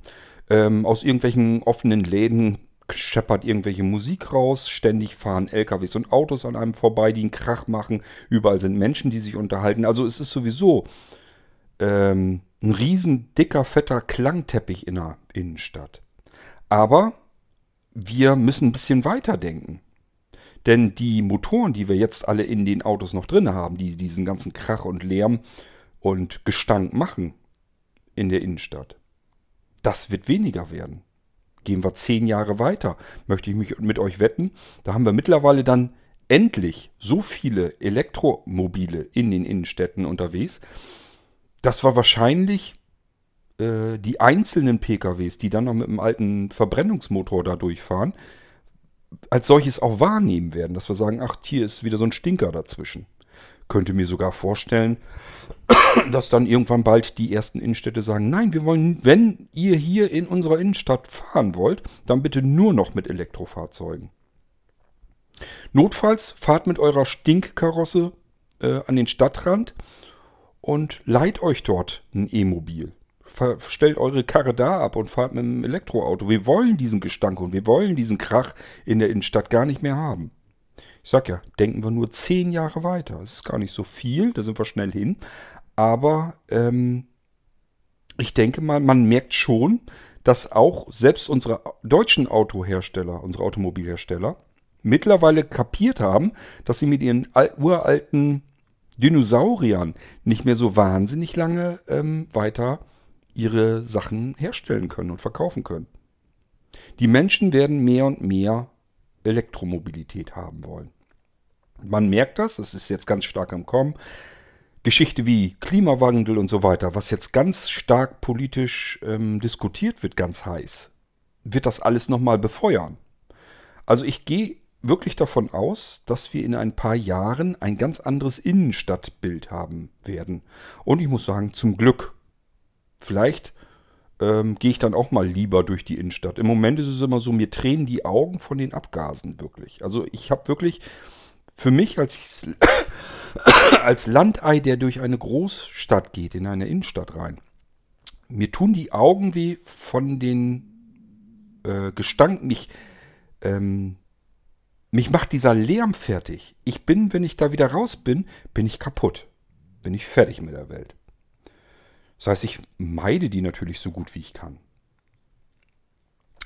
Ähm, aus irgendwelchen offenen Läden scheppert irgendwelche Musik raus, ständig fahren LKWs und Autos an einem vorbei, die einen Krach machen, überall sind Menschen, die sich unterhalten. Also es ist sowieso ähm, ein riesen dicker, fetter Klangteppich in der Innenstadt. Aber wir müssen ein bisschen weiter denken. Denn die Motoren, die wir jetzt alle in den Autos noch drin haben, die diesen ganzen Krach und Lärm und Gestank machen in der Innenstadt, das wird weniger werden. Gehen wir zehn Jahre weiter, möchte ich mich mit euch wetten. Da haben wir mittlerweile dann endlich so viele Elektromobile in den Innenstädten unterwegs, dass wir wahrscheinlich äh, die einzelnen PKWs, die dann noch mit einem alten Verbrennungsmotor da durchfahren, als solches auch wahrnehmen werden, dass wir sagen, ach, hier ist wieder so ein Stinker dazwischen. Könnte mir sogar vorstellen, *coughs* dass dann irgendwann bald die ersten Innenstädte sagen, nein, wir wollen, wenn ihr hier in unserer Innenstadt fahren wollt, dann bitte nur noch mit Elektrofahrzeugen. Notfalls fahrt mit eurer Stinkkarosse äh, an den Stadtrand und leiht euch dort ein E-Mobil. Stellt eure Karre da ab und fahrt mit einem Elektroauto. Wir wollen diesen Gestank und wir wollen diesen Krach in der Innenstadt gar nicht mehr haben. Ich sag ja, denken wir nur zehn Jahre weiter. Das ist gar nicht so viel, da sind wir schnell hin. Aber ähm, ich denke mal, man merkt schon, dass auch selbst unsere deutschen Autohersteller, unsere Automobilhersteller, mittlerweile kapiert haben, dass sie mit ihren uralten Dinosauriern nicht mehr so wahnsinnig lange ähm, weiter ihre Sachen herstellen können und verkaufen können. Die Menschen werden mehr und mehr Elektromobilität haben wollen. Man merkt das, es ist jetzt ganz stark am Kommen. Geschichte wie Klimawandel und so weiter, was jetzt ganz stark politisch ähm, diskutiert wird, ganz heiß, wird das alles nochmal befeuern. Also ich gehe wirklich davon aus, dass wir in ein paar Jahren ein ganz anderes Innenstadtbild haben werden. Und ich muss sagen, zum Glück. Vielleicht ähm, gehe ich dann auch mal lieber durch die Innenstadt. Im Moment ist es immer so, mir tränen die Augen von den Abgasen wirklich. Also ich habe wirklich für mich als, *coughs* als Landei, der durch eine Großstadt geht, in eine Innenstadt rein, mir tun die Augen weh von den äh, Gestank. Mich, ähm, mich macht dieser Lärm fertig. Ich bin, wenn ich da wieder raus bin, bin ich kaputt. Bin ich fertig mit der Welt. Das heißt, ich meide die natürlich so gut wie ich kann.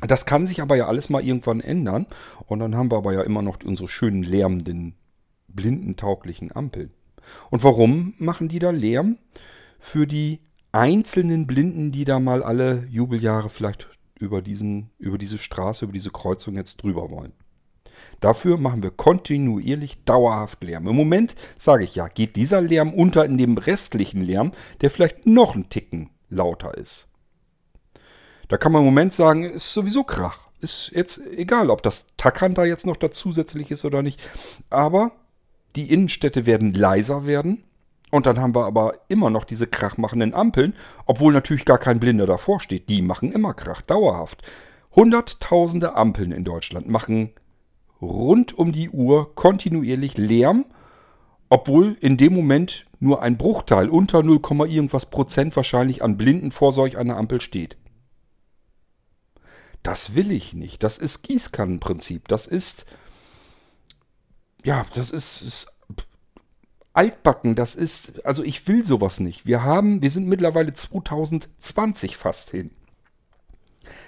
Das kann sich aber ja alles mal irgendwann ändern. Und dann haben wir aber ja immer noch unsere schönen lärmenden blindentauglichen Ampeln. Und warum machen die da Lärm? Für die einzelnen Blinden, die da mal alle Jubeljahre vielleicht über, diesen, über diese Straße, über diese Kreuzung jetzt drüber wollen. Dafür machen wir kontinuierlich dauerhaft Lärm. Im Moment sage ich ja, geht dieser Lärm unter in dem restlichen Lärm, der vielleicht noch einen Ticken lauter ist. Da kann man im Moment sagen, ist sowieso Krach. Ist jetzt egal, ob das Tackern da jetzt noch da zusätzlich ist oder nicht. Aber die Innenstädte werden leiser werden. Und dann haben wir aber immer noch diese krachmachenden Ampeln, obwohl natürlich gar kein Blinder davor steht. Die machen immer Krach, dauerhaft. Hunderttausende Ampeln in Deutschland machen rund um die Uhr kontinuierlich Lärm, obwohl in dem Moment nur ein Bruchteil unter 0, irgendwas Prozent wahrscheinlich an Blinden vor solch einer Ampel steht. Das will ich nicht. Das ist Gießkannenprinzip. Das ist ja, das ist, ist altbacken. Das ist, also ich will sowas nicht. Wir haben, wir sind mittlerweile 2020 fast hin.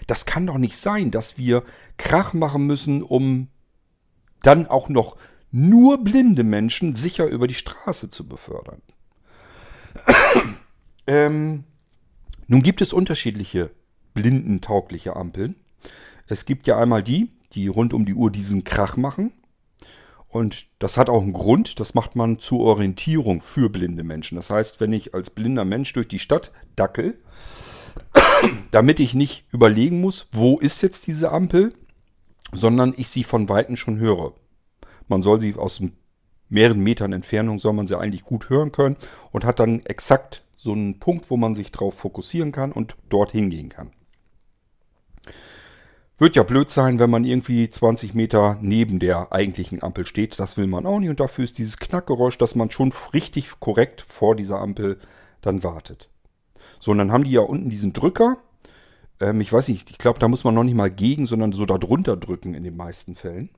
Das kann doch nicht sein, dass wir Krach machen müssen, um dann auch noch nur blinde Menschen sicher über die Straße zu befördern. *coughs* ähm, nun gibt es unterschiedliche blindentaugliche Ampeln. Es gibt ja einmal die, die rund um die Uhr diesen Krach machen. Und das hat auch einen Grund, das macht man zur Orientierung für blinde Menschen. Das heißt, wenn ich als blinder Mensch durch die Stadt dackel, *coughs* damit ich nicht überlegen muss, wo ist jetzt diese Ampel, sondern ich sie von Weitem schon höre. Man soll sie aus mehreren Metern Entfernung, soll man sie eigentlich gut hören können und hat dann exakt so einen Punkt, wo man sich drauf fokussieren kann und dort hingehen kann. Wird ja blöd sein, wenn man irgendwie 20 Meter neben der eigentlichen Ampel steht. Das will man auch nicht. Und dafür ist dieses Knackgeräusch, dass man schon richtig korrekt vor dieser Ampel dann wartet. So, und dann haben die ja unten diesen Drücker. Ähm, ich weiß nicht, ich glaube, da muss man noch nicht mal gegen, sondern so da drunter drücken in den meisten Fällen.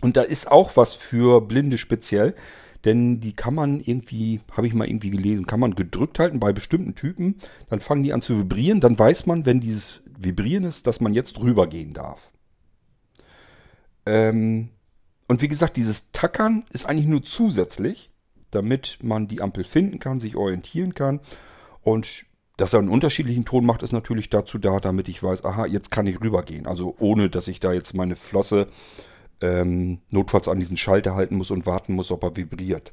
Und da ist auch was für Blinde speziell. Denn die kann man irgendwie, habe ich mal irgendwie gelesen, kann man gedrückt halten bei bestimmten Typen. Dann fangen die an zu vibrieren. Dann weiß man, wenn dieses Vibrieren ist, dass man jetzt rübergehen darf. Ähm, und wie gesagt, dieses Tackern ist eigentlich nur zusätzlich, damit man die Ampel finden kann, sich orientieren kann. Und dass er einen unterschiedlichen Ton macht, ist natürlich dazu da, damit ich weiß, aha, jetzt kann ich rübergehen. Also ohne, dass ich da jetzt meine Flosse ähm, notfalls an diesen Schalter halten muss und warten muss, ob er vibriert.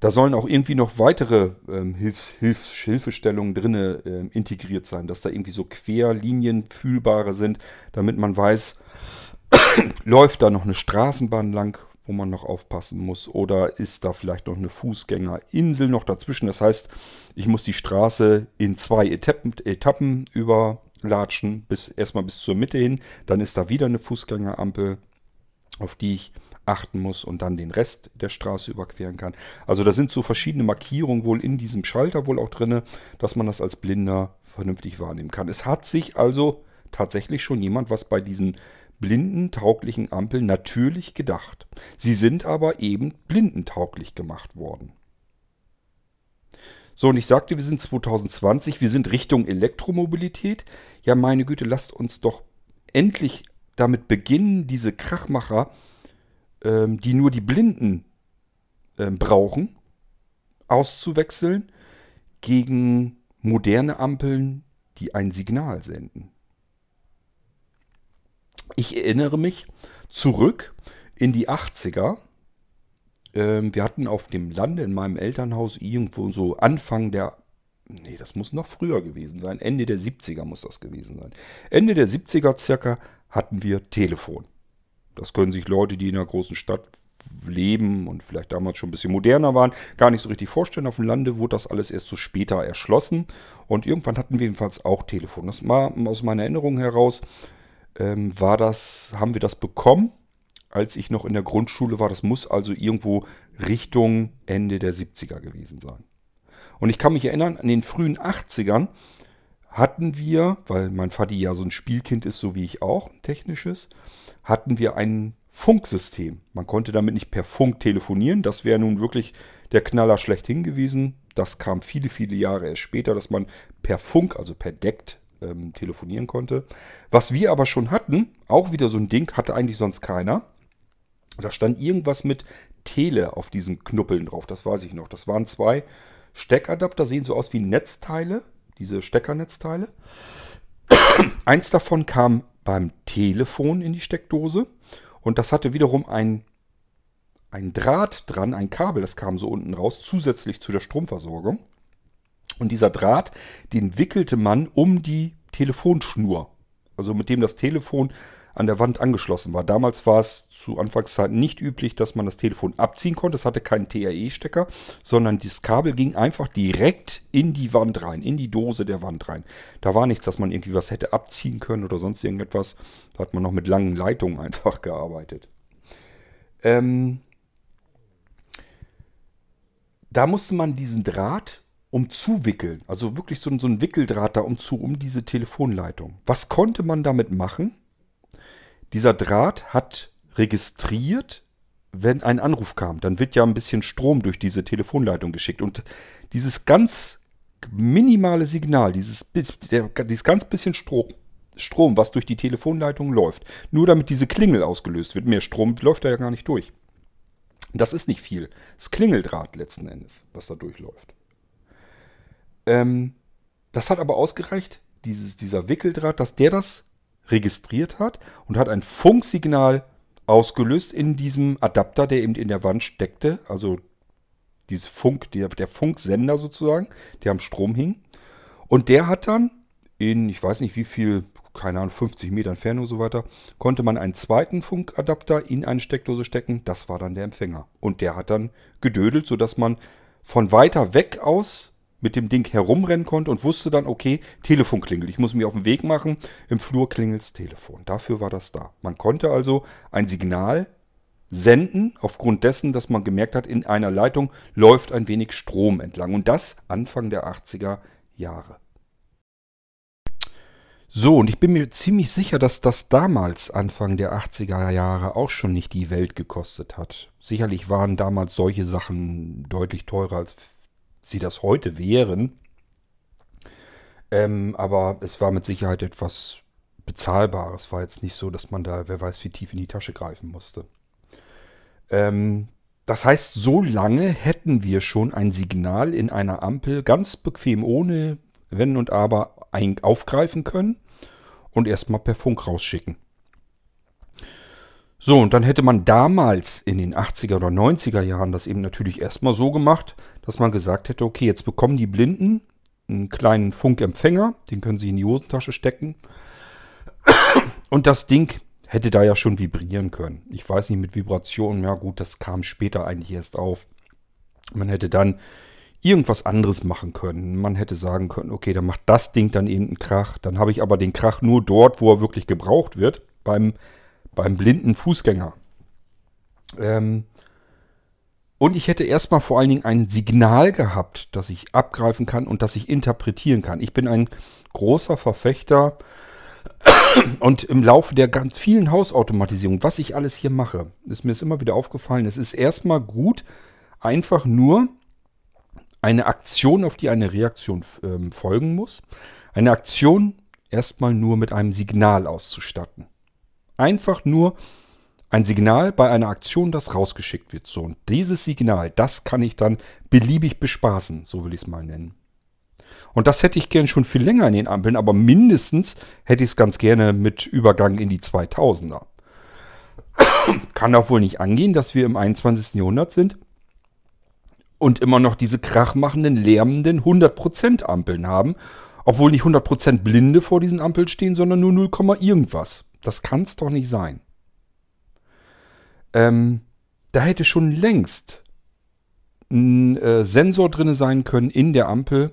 Da sollen auch irgendwie noch weitere ähm, Hilf, Hilf, Hilfestellungen drin äh, integriert sein, dass da irgendwie so Querlinien fühlbare sind, damit man weiß, *coughs* Läuft da noch eine Straßenbahn lang, wo man noch aufpassen muss? Oder ist da vielleicht noch eine Fußgängerinsel noch dazwischen? Das heißt, ich muss die Straße in zwei Etappen, Etappen überlatschen, bis, erstmal bis zur Mitte hin. Dann ist da wieder eine Fußgängerampel, auf die ich achten muss und dann den Rest der Straße überqueren kann. Also da sind so verschiedene Markierungen wohl in diesem Schalter wohl auch drin, dass man das als Blinder vernünftig wahrnehmen kann. Es hat sich also tatsächlich schon jemand was bei diesen blindentauglichen Ampeln natürlich gedacht. Sie sind aber eben blindentauglich gemacht worden. So, und ich sagte, wir sind 2020, wir sind Richtung Elektromobilität. Ja, meine Güte, lasst uns doch endlich damit beginnen, diese Krachmacher, ähm, die nur die Blinden ähm, brauchen, auszuwechseln gegen moderne Ampeln, die ein Signal senden. Ich erinnere mich zurück in die 80er. Ähm, wir hatten auf dem Lande in meinem Elternhaus irgendwo so Anfang der Nee, das muss noch früher gewesen sein. Ende der 70er muss das gewesen sein. Ende der 70er circa hatten wir Telefon. Das können sich Leute, die in einer großen Stadt leben und vielleicht damals schon ein bisschen moderner waren, gar nicht so richtig vorstellen. Auf dem Lande wurde das alles erst so später erschlossen. Und irgendwann hatten wir jedenfalls auch Telefon. Das war aus meiner Erinnerung heraus ähm, war das, haben wir das bekommen, als ich noch in der Grundschule war. Das muss also irgendwo Richtung Ende der 70er gewesen sein. Und ich kann mich erinnern, an den frühen 80ern hatten wir, weil mein Vati ja so ein Spielkind ist, so wie ich auch, ein technisches, hatten wir ein Funksystem. Man konnte damit nicht per Funk telefonieren. Das wäre nun wirklich der Knaller schlechthin gewesen. Das kam viele, viele Jahre erst später, dass man per Funk, also per Deckt, ähm, telefonieren konnte. Was wir aber schon hatten, auch wieder so ein Ding, hatte eigentlich sonst keiner. Da stand irgendwas mit Tele auf diesen Knuppeln drauf, das weiß ich noch. Das waren zwei Steckadapter, sehen so aus wie Netzteile, diese Steckernetzteile. *coughs* Eins davon kam beim Telefon in die Steckdose und das hatte wiederum ein, ein Draht dran, ein Kabel, das kam so unten raus, zusätzlich zu der Stromversorgung. Und dieser Draht, den wickelte man um die Telefonschnur. Also mit dem das Telefon an der Wand angeschlossen war. Damals war es zu Anfangszeiten nicht üblich, dass man das Telefon abziehen konnte. Es hatte keinen TRE-Stecker, sondern das Kabel ging einfach direkt in die Wand rein, in die Dose der Wand rein. Da war nichts, dass man irgendwie was hätte abziehen können oder sonst irgendetwas. Da hat man noch mit langen Leitungen *laughs* einfach gearbeitet. Ähm, da musste man diesen Draht umzuwickeln. Also wirklich so, so ein Wickeldraht da umzu, um diese Telefonleitung. Was konnte man damit machen? Dieser Draht hat registriert, wenn ein Anruf kam. Dann wird ja ein bisschen Strom durch diese Telefonleitung geschickt. Und dieses ganz minimale Signal, dieses, dieses ganz bisschen Strom, Strom, was durch die Telefonleitung läuft, nur damit diese Klingel ausgelöst wird. Mehr Strom läuft da ja gar nicht durch. Das ist nicht viel. Das Klingeldraht letzten Endes, was da durchläuft. Ähm, das hat aber ausgereicht, dieses, dieser Wickeldraht, dass der das registriert hat und hat ein Funksignal ausgelöst in diesem Adapter, der eben in der Wand steckte. Also dieses Funk, der, der Funksender sozusagen, der am Strom hing. Und der hat dann in, ich weiß nicht wie viel, keine Ahnung, 50 Meter Entfernung und so weiter, konnte man einen zweiten Funkadapter in eine Steckdose stecken. Das war dann der Empfänger. Und der hat dann gedödelt, sodass man von weiter weg aus mit dem Ding herumrennen konnte und wusste dann, okay, Telefon klingelt. Ich muss mich auf den Weg machen. Im Flur klingelt das Telefon. Dafür war das da. Man konnte also ein Signal senden, aufgrund dessen, dass man gemerkt hat, in einer Leitung läuft ein wenig Strom entlang. Und das Anfang der 80er Jahre. So, und ich bin mir ziemlich sicher, dass das damals, Anfang der 80er Jahre, auch schon nicht die Welt gekostet hat. Sicherlich waren damals solche Sachen deutlich teurer als sie das heute wären. Ähm, aber es war mit Sicherheit etwas bezahlbares. Es war jetzt nicht so, dass man da, wer weiß, wie tief in die Tasche greifen musste. Ähm, das heißt, so lange hätten wir schon ein Signal in einer Ampel ganz bequem ohne Wenn und Aber aufgreifen können und erstmal per Funk rausschicken. So, und dann hätte man damals in den 80er oder 90er Jahren das eben natürlich erstmal so gemacht, dass man gesagt hätte, okay, jetzt bekommen die Blinden einen kleinen Funkempfänger, den können sie in die Hosentasche stecken. Und das Ding hätte da ja schon vibrieren können. Ich weiß nicht, mit Vibrationen, ja gut, das kam später eigentlich erst auf. Man hätte dann irgendwas anderes machen können. Man hätte sagen können, okay, dann macht das Ding dann eben einen Krach. Dann habe ich aber den Krach nur dort, wo er wirklich gebraucht wird, beim, beim blinden Fußgänger. Ähm, und ich hätte erstmal vor allen Dingen ein Signal gehabt, das ich abgreifen kann und das ich interpretieren kann. Ich bin ein großer Verfechter *coughs* und im Laufe der ganz vielen Hausautomatisierung, was ich alles hier mache, ist mir ist immer wieder aufgefallen, es ist erstmal gut, einfach nur eine Aktion, auf die eine Reaktion äh, folgen muss. Eine Aktion erstmal nur mit einem Signal auszustatten. Einfach nur ein Signal bei einer Aktion, das rausgeschickt wird. So, und dieses Signal, das kann ich dann beliebig bespaßen, so will ich es mal nennen. Und das hätte ich gern schon viel länger in den Ampeln, aber mindestens hätte ich es ganz gerne mit Übergang in die 2000er. *coughs* kann auch wohl nicht angehen, dass wir im 21. Jahrhundert sind und immer noch diese krachmachenden, lärmenden 100% Ampeln haben, obwohl nicht 100% Blinde vor diesen Ampeln stehen, sondern nur 0, irgendwas. Das kann es doch nicht sein. Ähm, da hätte schon längst ein äh, Sensor drin sein können in der Ampel,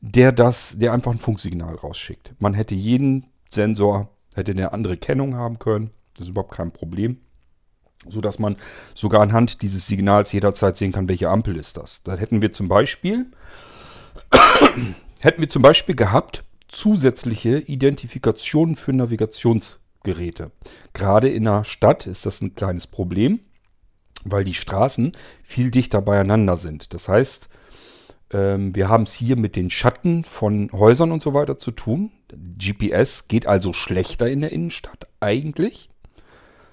der das, der einfach ein Funksignal rausschickt. Man hätte jeden Sensor, hätte eine andere Kennung haben können. Das ist überhaupt kein Problem. So dass man sogar anhand dieses Signals jederzeit sehen kann, welche Ampel ist das. Da hätten wir zum Beispiel, *coughs* hätten wir zum Beispiel gehabt, zusätzliche Identifikationen für Navigationsgeräte. Gerade in einer Stadt ist das ein kleines Problem, weil die Straßen viel dichter beieinander sind. Das heißt, ähm, wir haben es hier mit den Schatten von Häusern und so weiter zu tun. GPS geht also schlechter in der Innenstadt eigentlich.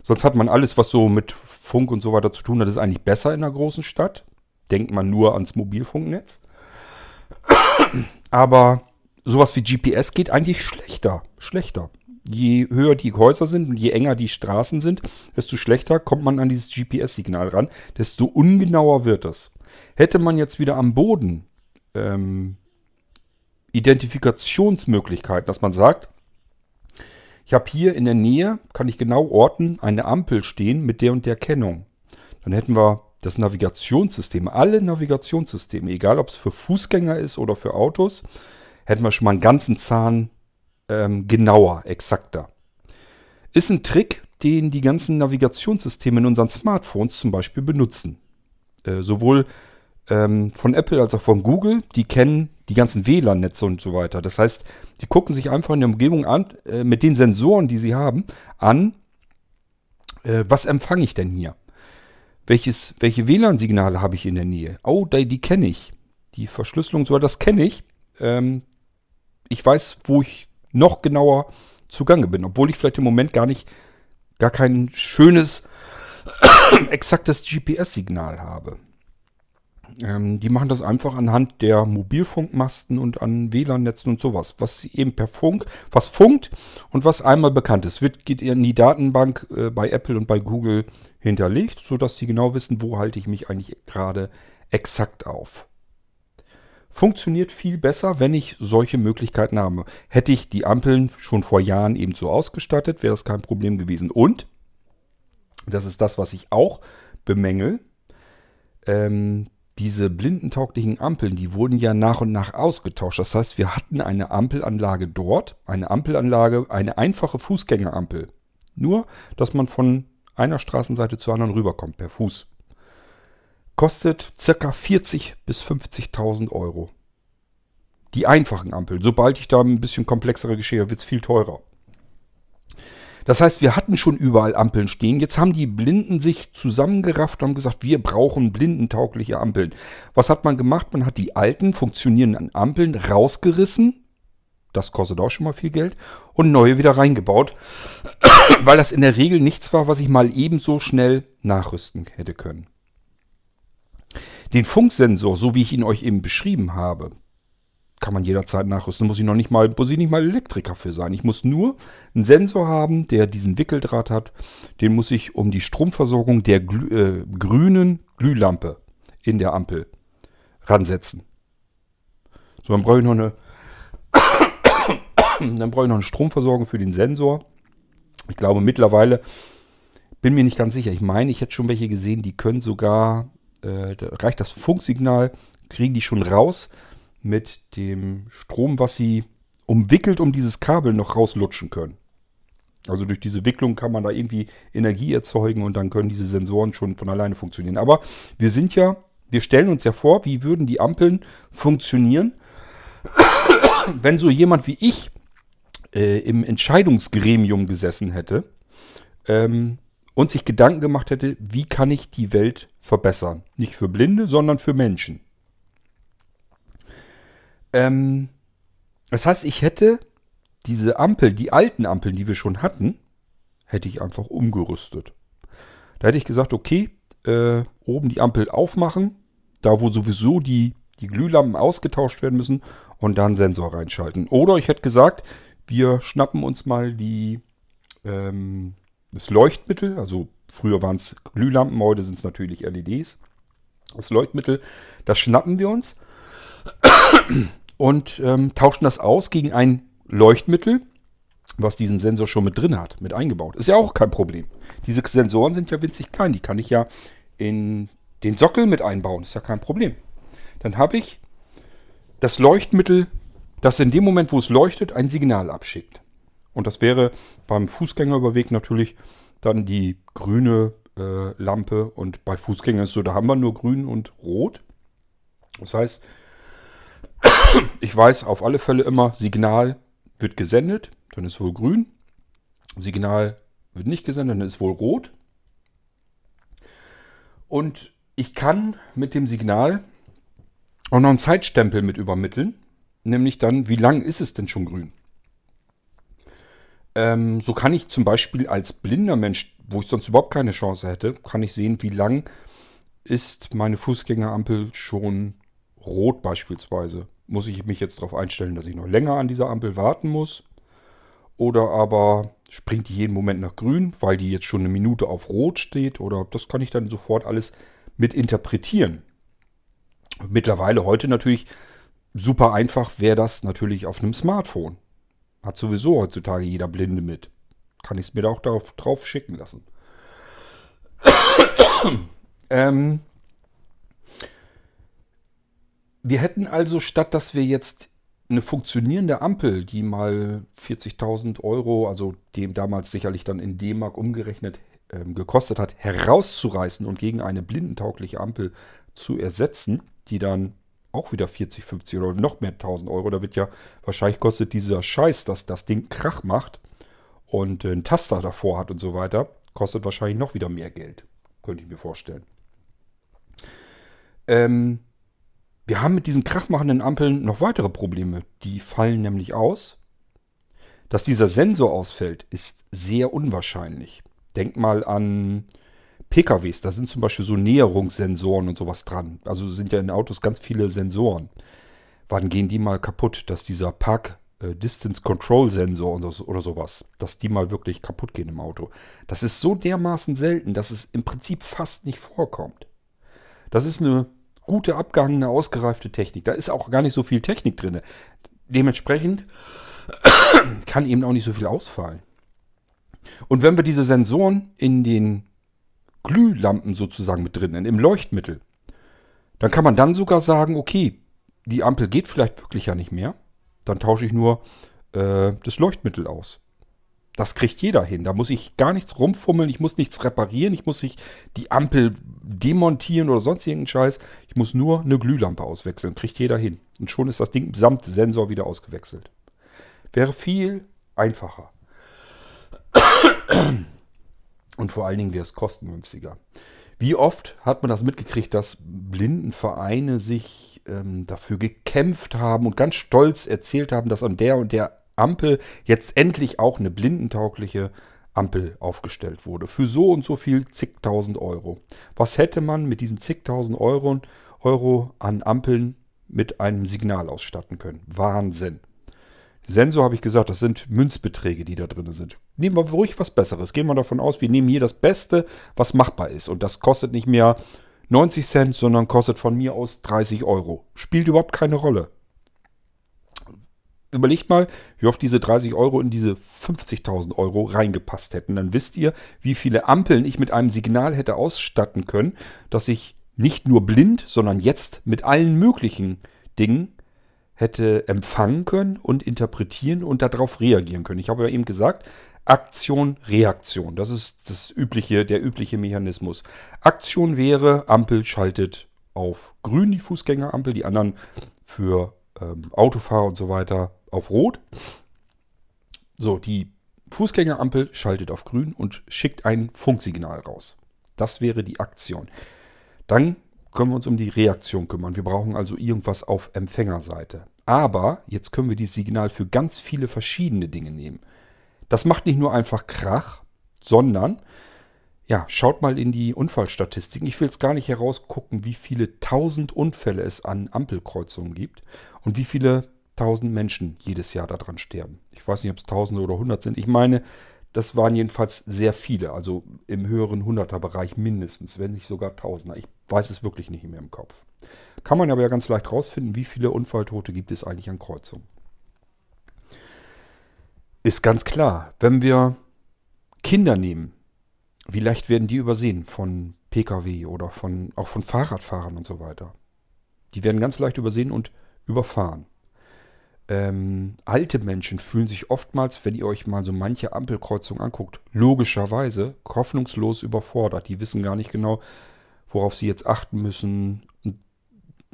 Sonst hat man alles, was so mit Funk und so weiter zu tun hat, ist eigentlich besser in einer großen Stadt. Denkt man nur ans Mobilfunknetz. Aber sowas wie GPS geht eigentlich schlechter. Schlechter. Je höher die Häuser sind und je enger die Straßen sind, desto schlechter kommt man an dieses GPS-Signal ran, desto ungenauer wird es. Hätte man jetzt wieder am Boden ähm, Identifikationsmöglichkeiten, dass man sagt, ich habe hier in der Nähe, kann ich genau orten, eine Ampel stehen mit der und der Kennung. Dann hätten wir das Navigationssystem, alle Navigationssysteme, egal ob es für Fußgänger ist oder für Autos, hätten wir schon mal einen ganzen Zahn ähm, genauer, exakter. Ist ein Trick, den die ganzen Navigationssysteme in unseren Smartphones zum Beispiel benutzen. Äh, sowohl ähm, von Apple als auch von Google, die kennen die ganzen WLAN-Netze und so weiter. Das heißt, die gucken sich einfach in der Umgebung an, äh, mit den Sensoren, die sie haben, an, äh, was empfange ich denn hier? Welches, welche WLAN-Signale habe ich in der Nähe? Oh, die, die kenne ich. Die Verschlüsselung, so das kenne ich. Ähm, ich weiß, wo ich noch genauer zugange bin, obwohl ich vielleicht im Moment gar nicht, gar kein schönes, *coughs* exaktes GPS-Signal habe. Ähm, die machen das einfach anhand der Mobilfunkmasten und an WLAN-Netzen und sowas. Was eben per Funk, was funkt und was einmal bekannt ist, wird geht in die Datenbank äh, bei Apple und bei Google hinterlegt, sodass sie genau wissen, wo halte ich mich eigentlich gerade exakt auf. Funktioniert viel besser, wenn ich solche Möglichkeiten habe. Hätte ich die Ampeln schon vor Jahren eben so ausgestattet, wäre das kein Problem gewesen. Und, das ist das, was ich auch bemängel, ähm, diese blindentauglichen Ampeln, die wurden ja nach und nach ausgetauscht. Das heißt, wir hatten eine Ampelanlage dort, eine Ampelanlage, eine einfache Fußgängerampel. Nur, dass man von einer Straßenseite zur anderen rüberkommt per Fuß. Kostet ca. 40.000 bis 50.000 Euro. Die einfachen Ampeln. Sobald ich da ein bisschen komplexere Geschirr, wird es viel teurer. Das heißt, wir hatten schon überall Ampeln stehen. Jetzt haben die Blinden sich zusammengerafft und haben gesagt, wir brauchen blindentaugliche Ampeln. Was hat man gemacht? Man hat die alten funktionierenden Ampeln rausgerissen. Das kostet auch schon mal viel Geld. Und neue wieder reingebaut. Weil das in der Regel nichts war, was ich mal ebenso schnell nachrüsten hätte können. Den Funksensor, so wie ich ihn euch eben beschrieben habe, kann man jederzeit nachrüsten. Muss ich noch nicht mal, muss ich nicht mal Elektriker für sein. Ich muss nur einen Sensor haben, der diesen Wickeldraht hat. Den muss ich um die Stromversorgung der glü äh, grünen Glühlampe in der Ampel ransetzen. So, dann brauche ich noch eine, *coughs* dann brauche ich noch eine Stromversorgung für den Sensor. Ich glaube mittlerweile, bin mir nicht ganz sicher. Ich meine, ich hätte schon welche gesehen, die können sogar, äh, da reicht das Funksignal, kriegen die schon raus mit dem Strom, was sie umwickelt um dieses Kabel noch rauslutschen können. Also durch diese Wicklung kann man da irgendwie Energie erzeugen und dann können diese Sensoren schon von alleine funktionieren. Aber wir sind ja, wir stellen uns ja vor, wie würden die Ampeln funktionieren, *coughs* wenn so jemand wie ich äh, im Entscheidungsgremium gesessen hätte ähm, und sich Gedanken gemacht hätte, wie kann ich die Welt verbessern. Nicht für Blinde, sondern für Menschen. Ähm, das heißt, ich hätte diese Ampel, die alten Ampeln, die wir schon hatten, hätte ich einfach umgerüstet. Da hätte ich gesagt, okay, äh, oben die Ampel aufmachen, da wo sowieso die, die Glühlampen ausgetauscht werden müssen und dann Sensor reinschalten. Oder ich hätte gesagt, wir schnappen uns mal die, ähm, das Leuchtmittel, also früher waren es Glühlampen, heute sind es natürlich LEDs. Das Leuchtmittel, das schnappen wir uns *coughs* und ähm, tauschen das aus gegen ein Leuchtmittel, was diesen Sensor schon mit drin hat, mit eingebaut. Ist ja auch kein Problem. Diese Sensoren sind ja winzig klein, die kann ich ja in den Sockel mit einbauen, ist ja kein Problem. Dann habe ich das Leuchtmittel, das in dem Moment, wo es leuchtet, ein Signal abschickt. Und das wäre beim Fußgängerüberweg natürlich dann die grüne äh, Lampe und bei Fußgängern ist es so, da haben wir nur grün und rot. Das heißt, *coughs* ich weiß auf alle Fälle immer, Signal wird gesendet, dann ist wohl grün. Signal wird nicht gesendet, dann ist wohl rot. Und ich kann mit dem Signal auch noch einen Zeitstempel mit übermitteln, nämlich dann, wie lang ist es denn schon grün? Ähm, so kann ich zum Beispiel als blinder Mensch, wo ich sonst überhaupt keine Chance hätte, kann ich sehen, wie lang ist meine Fußgängerampel schon rot beispielsweise muss ich mich jetzt darauf einstellen, dass ich noch länger an dieser Ampel warten muss. Oder aber springt die jeden Moment nach grün, weil die jetzt schon eine Minute auf rot steht. Oder das kann ich dann sofort alles mit interpretieren. Mittlerweile heute natürlich super einfach wäre das natürlich auf einem Smartphone. Hat sowieso heutzutage jeder Blinde mit. Kann ich es mir auch darauf, drauf schicken lassen. *coughs* ähm, wir hätten also statt, dass wir jetzt eine funktionierende Ampel, die mal 40.000 Euro, also dem damals sicherlich dann in D-Mark umgerechnet ähm, gekostet hat, herauszureißen und gegen eine blindentaugliche Ampel zu ersetzen, die dann auch wieder 40, 50 oder noch mehr 1000 Euro. Da wird ja, wahrscheinlich kostet dieser Scheiß, dass das Ding Krach macht und einen Taster davor hat und so weiter, kostet wahrscheinlich noch wieder mehr Geld. Könnte ich mir vorstellen. Ähm, wir haben mit diesen krachmachenden Ampeln noch weitere Probleme. Die fallen nämlich aus. Dass dieser Sensor ausfällt, ist sehr unwahrscheinlich. Denk mal an PKWs, da sind zum Beispiel so Näherungssensoren und sowas dran. Also sind ja in Autos ganz viele Sensoren. Wann gehen die mal kaputt, dass dieser Park äh, Distance Control Sensor oder sowas, dass die mal wirklich kaputt gehen im Auto. Das ist so dermaßen selten, dass es im Prinzip fast nicht vorkommt. Das ist eine gute, abgehangene, ausgereifte Technik. Da ist auch gar nicht so viel Technik drin. Dementsprechend *coughs* kann eben auch nicht so viel ausfallen. Und wenn wir diese Sensoren in den Glühlampen sozusagen mit drin, im Leuchtmittel, dann kann man dann sogar sagen, okay, die Ampel geht vielleicht wirklich ja nicht mehr. Dann tausche ich nur äh, das Leuchtmittel aus. Das kriegt jeder hin. Da muss ich gar nichts rumfummeln, ich muss nichts reparieren, ich muss nicht die Ampel demontieren oder sonst irgendeinen Scheiß. Ich muss nur eine Glühlampe auswechseln. Kriegt jeder hin. Und schon ist das Ding samt Sensor wieder ausgewechselt. Wäre viel einfacher. Und vor allen Dingen wäre es kostengünstiger. Wie oft hat man das mitgekriegt, dass Blindenvereine sich ähm, dafür gekämpft haben und ganz stolz erzählt haben, dass an der und der Ampel jetzt endlich auch eine blindentaugliche Ampel aufgestellt wurde. Für so und so viel zigtausend Euro. Was hätte man mit diesen zigtausend Euro, Euro an Ampeln mit einem Signal ausstatten können? Wahnsinn. Sensor habe ich gesagt, das sind Münzbeträge, die da drin sind. Nehmen wir ruhig was Besseres. Gehen wir davon aus, wir nehmen hier das Beste, was machbar ist. Und das kostet nicht mehr 90 Cent, sondern kostet von mir aus 30 Euro. Spielt überhaupt keine Rolle Überlegt mal, wie oft diese 30 Euro in diese 50.000 Euro reingepasst hätten. Dann wisst ihr, wie viele Ampeln ich mit einem Signal hätte ausstatten können, dass ich nicht nur blind, sondern jetzt mit allen möglichen Dingen hätte empfangen können und interpretieren und darauf reagieren können. Ich habe ja eben gesagt, Aktion, Reaktion. Das ist das übliche, der übliche Mechanismus. Aktion wäre, Ampel schaltet auf grün die Fußgängerampel, die anderen für ähm, Autofahrer und so weiter auf rot. So, die Fußgängerampel schaltet auf grün und schickt ein Funksignal raus. Das wäre die Aktion. Dann können wir uns um die Reaktion kümmern. Wir brauchen also irgendwas auf Empfängerseite. Aber jetzt können wir dieses Signal für ganz viele verschiedene Dinge nehmen. Das macht nicht nur einfach Krach, sondern, ja, schaut mal in die Unfallstatistiken. Ich will jetzt gar nicht herausgucken, wie viele tausend Unfälle es an Ampelkreuzungen gibt und wie viele tausend Menschen jedes Jahr daran sterben. Ich weiß nicht, ob es tausende oder hundert sind. Ich meine, das waren jedenfalls sehr viele, also im höheren Hunderterbereich mindestens, wenn nicht sogar Tausender. Ich weiß es wirklich nicht mehr im Kopf. Kann man aber ja ganz leicht rausfinden, wie viele Unfalltote gibt es eigentlich an Kreuzungen. Ist ganz klar, wenn wir Kinder nehmen, wie leicht werden die übersehen von Pkw oder von, auch von Fahrradfahrern und so weiter. Die werden ganz leicht übersehen und überfahren ähm, alte Menschen fühlen sich oftmals, wenn ihr euch mal so manche Ampelkreuzung anguckt, logischerweise hoffnungslos überfordert. Die wissen gar nicht genau, worauf sie jetzt achten müssen. Und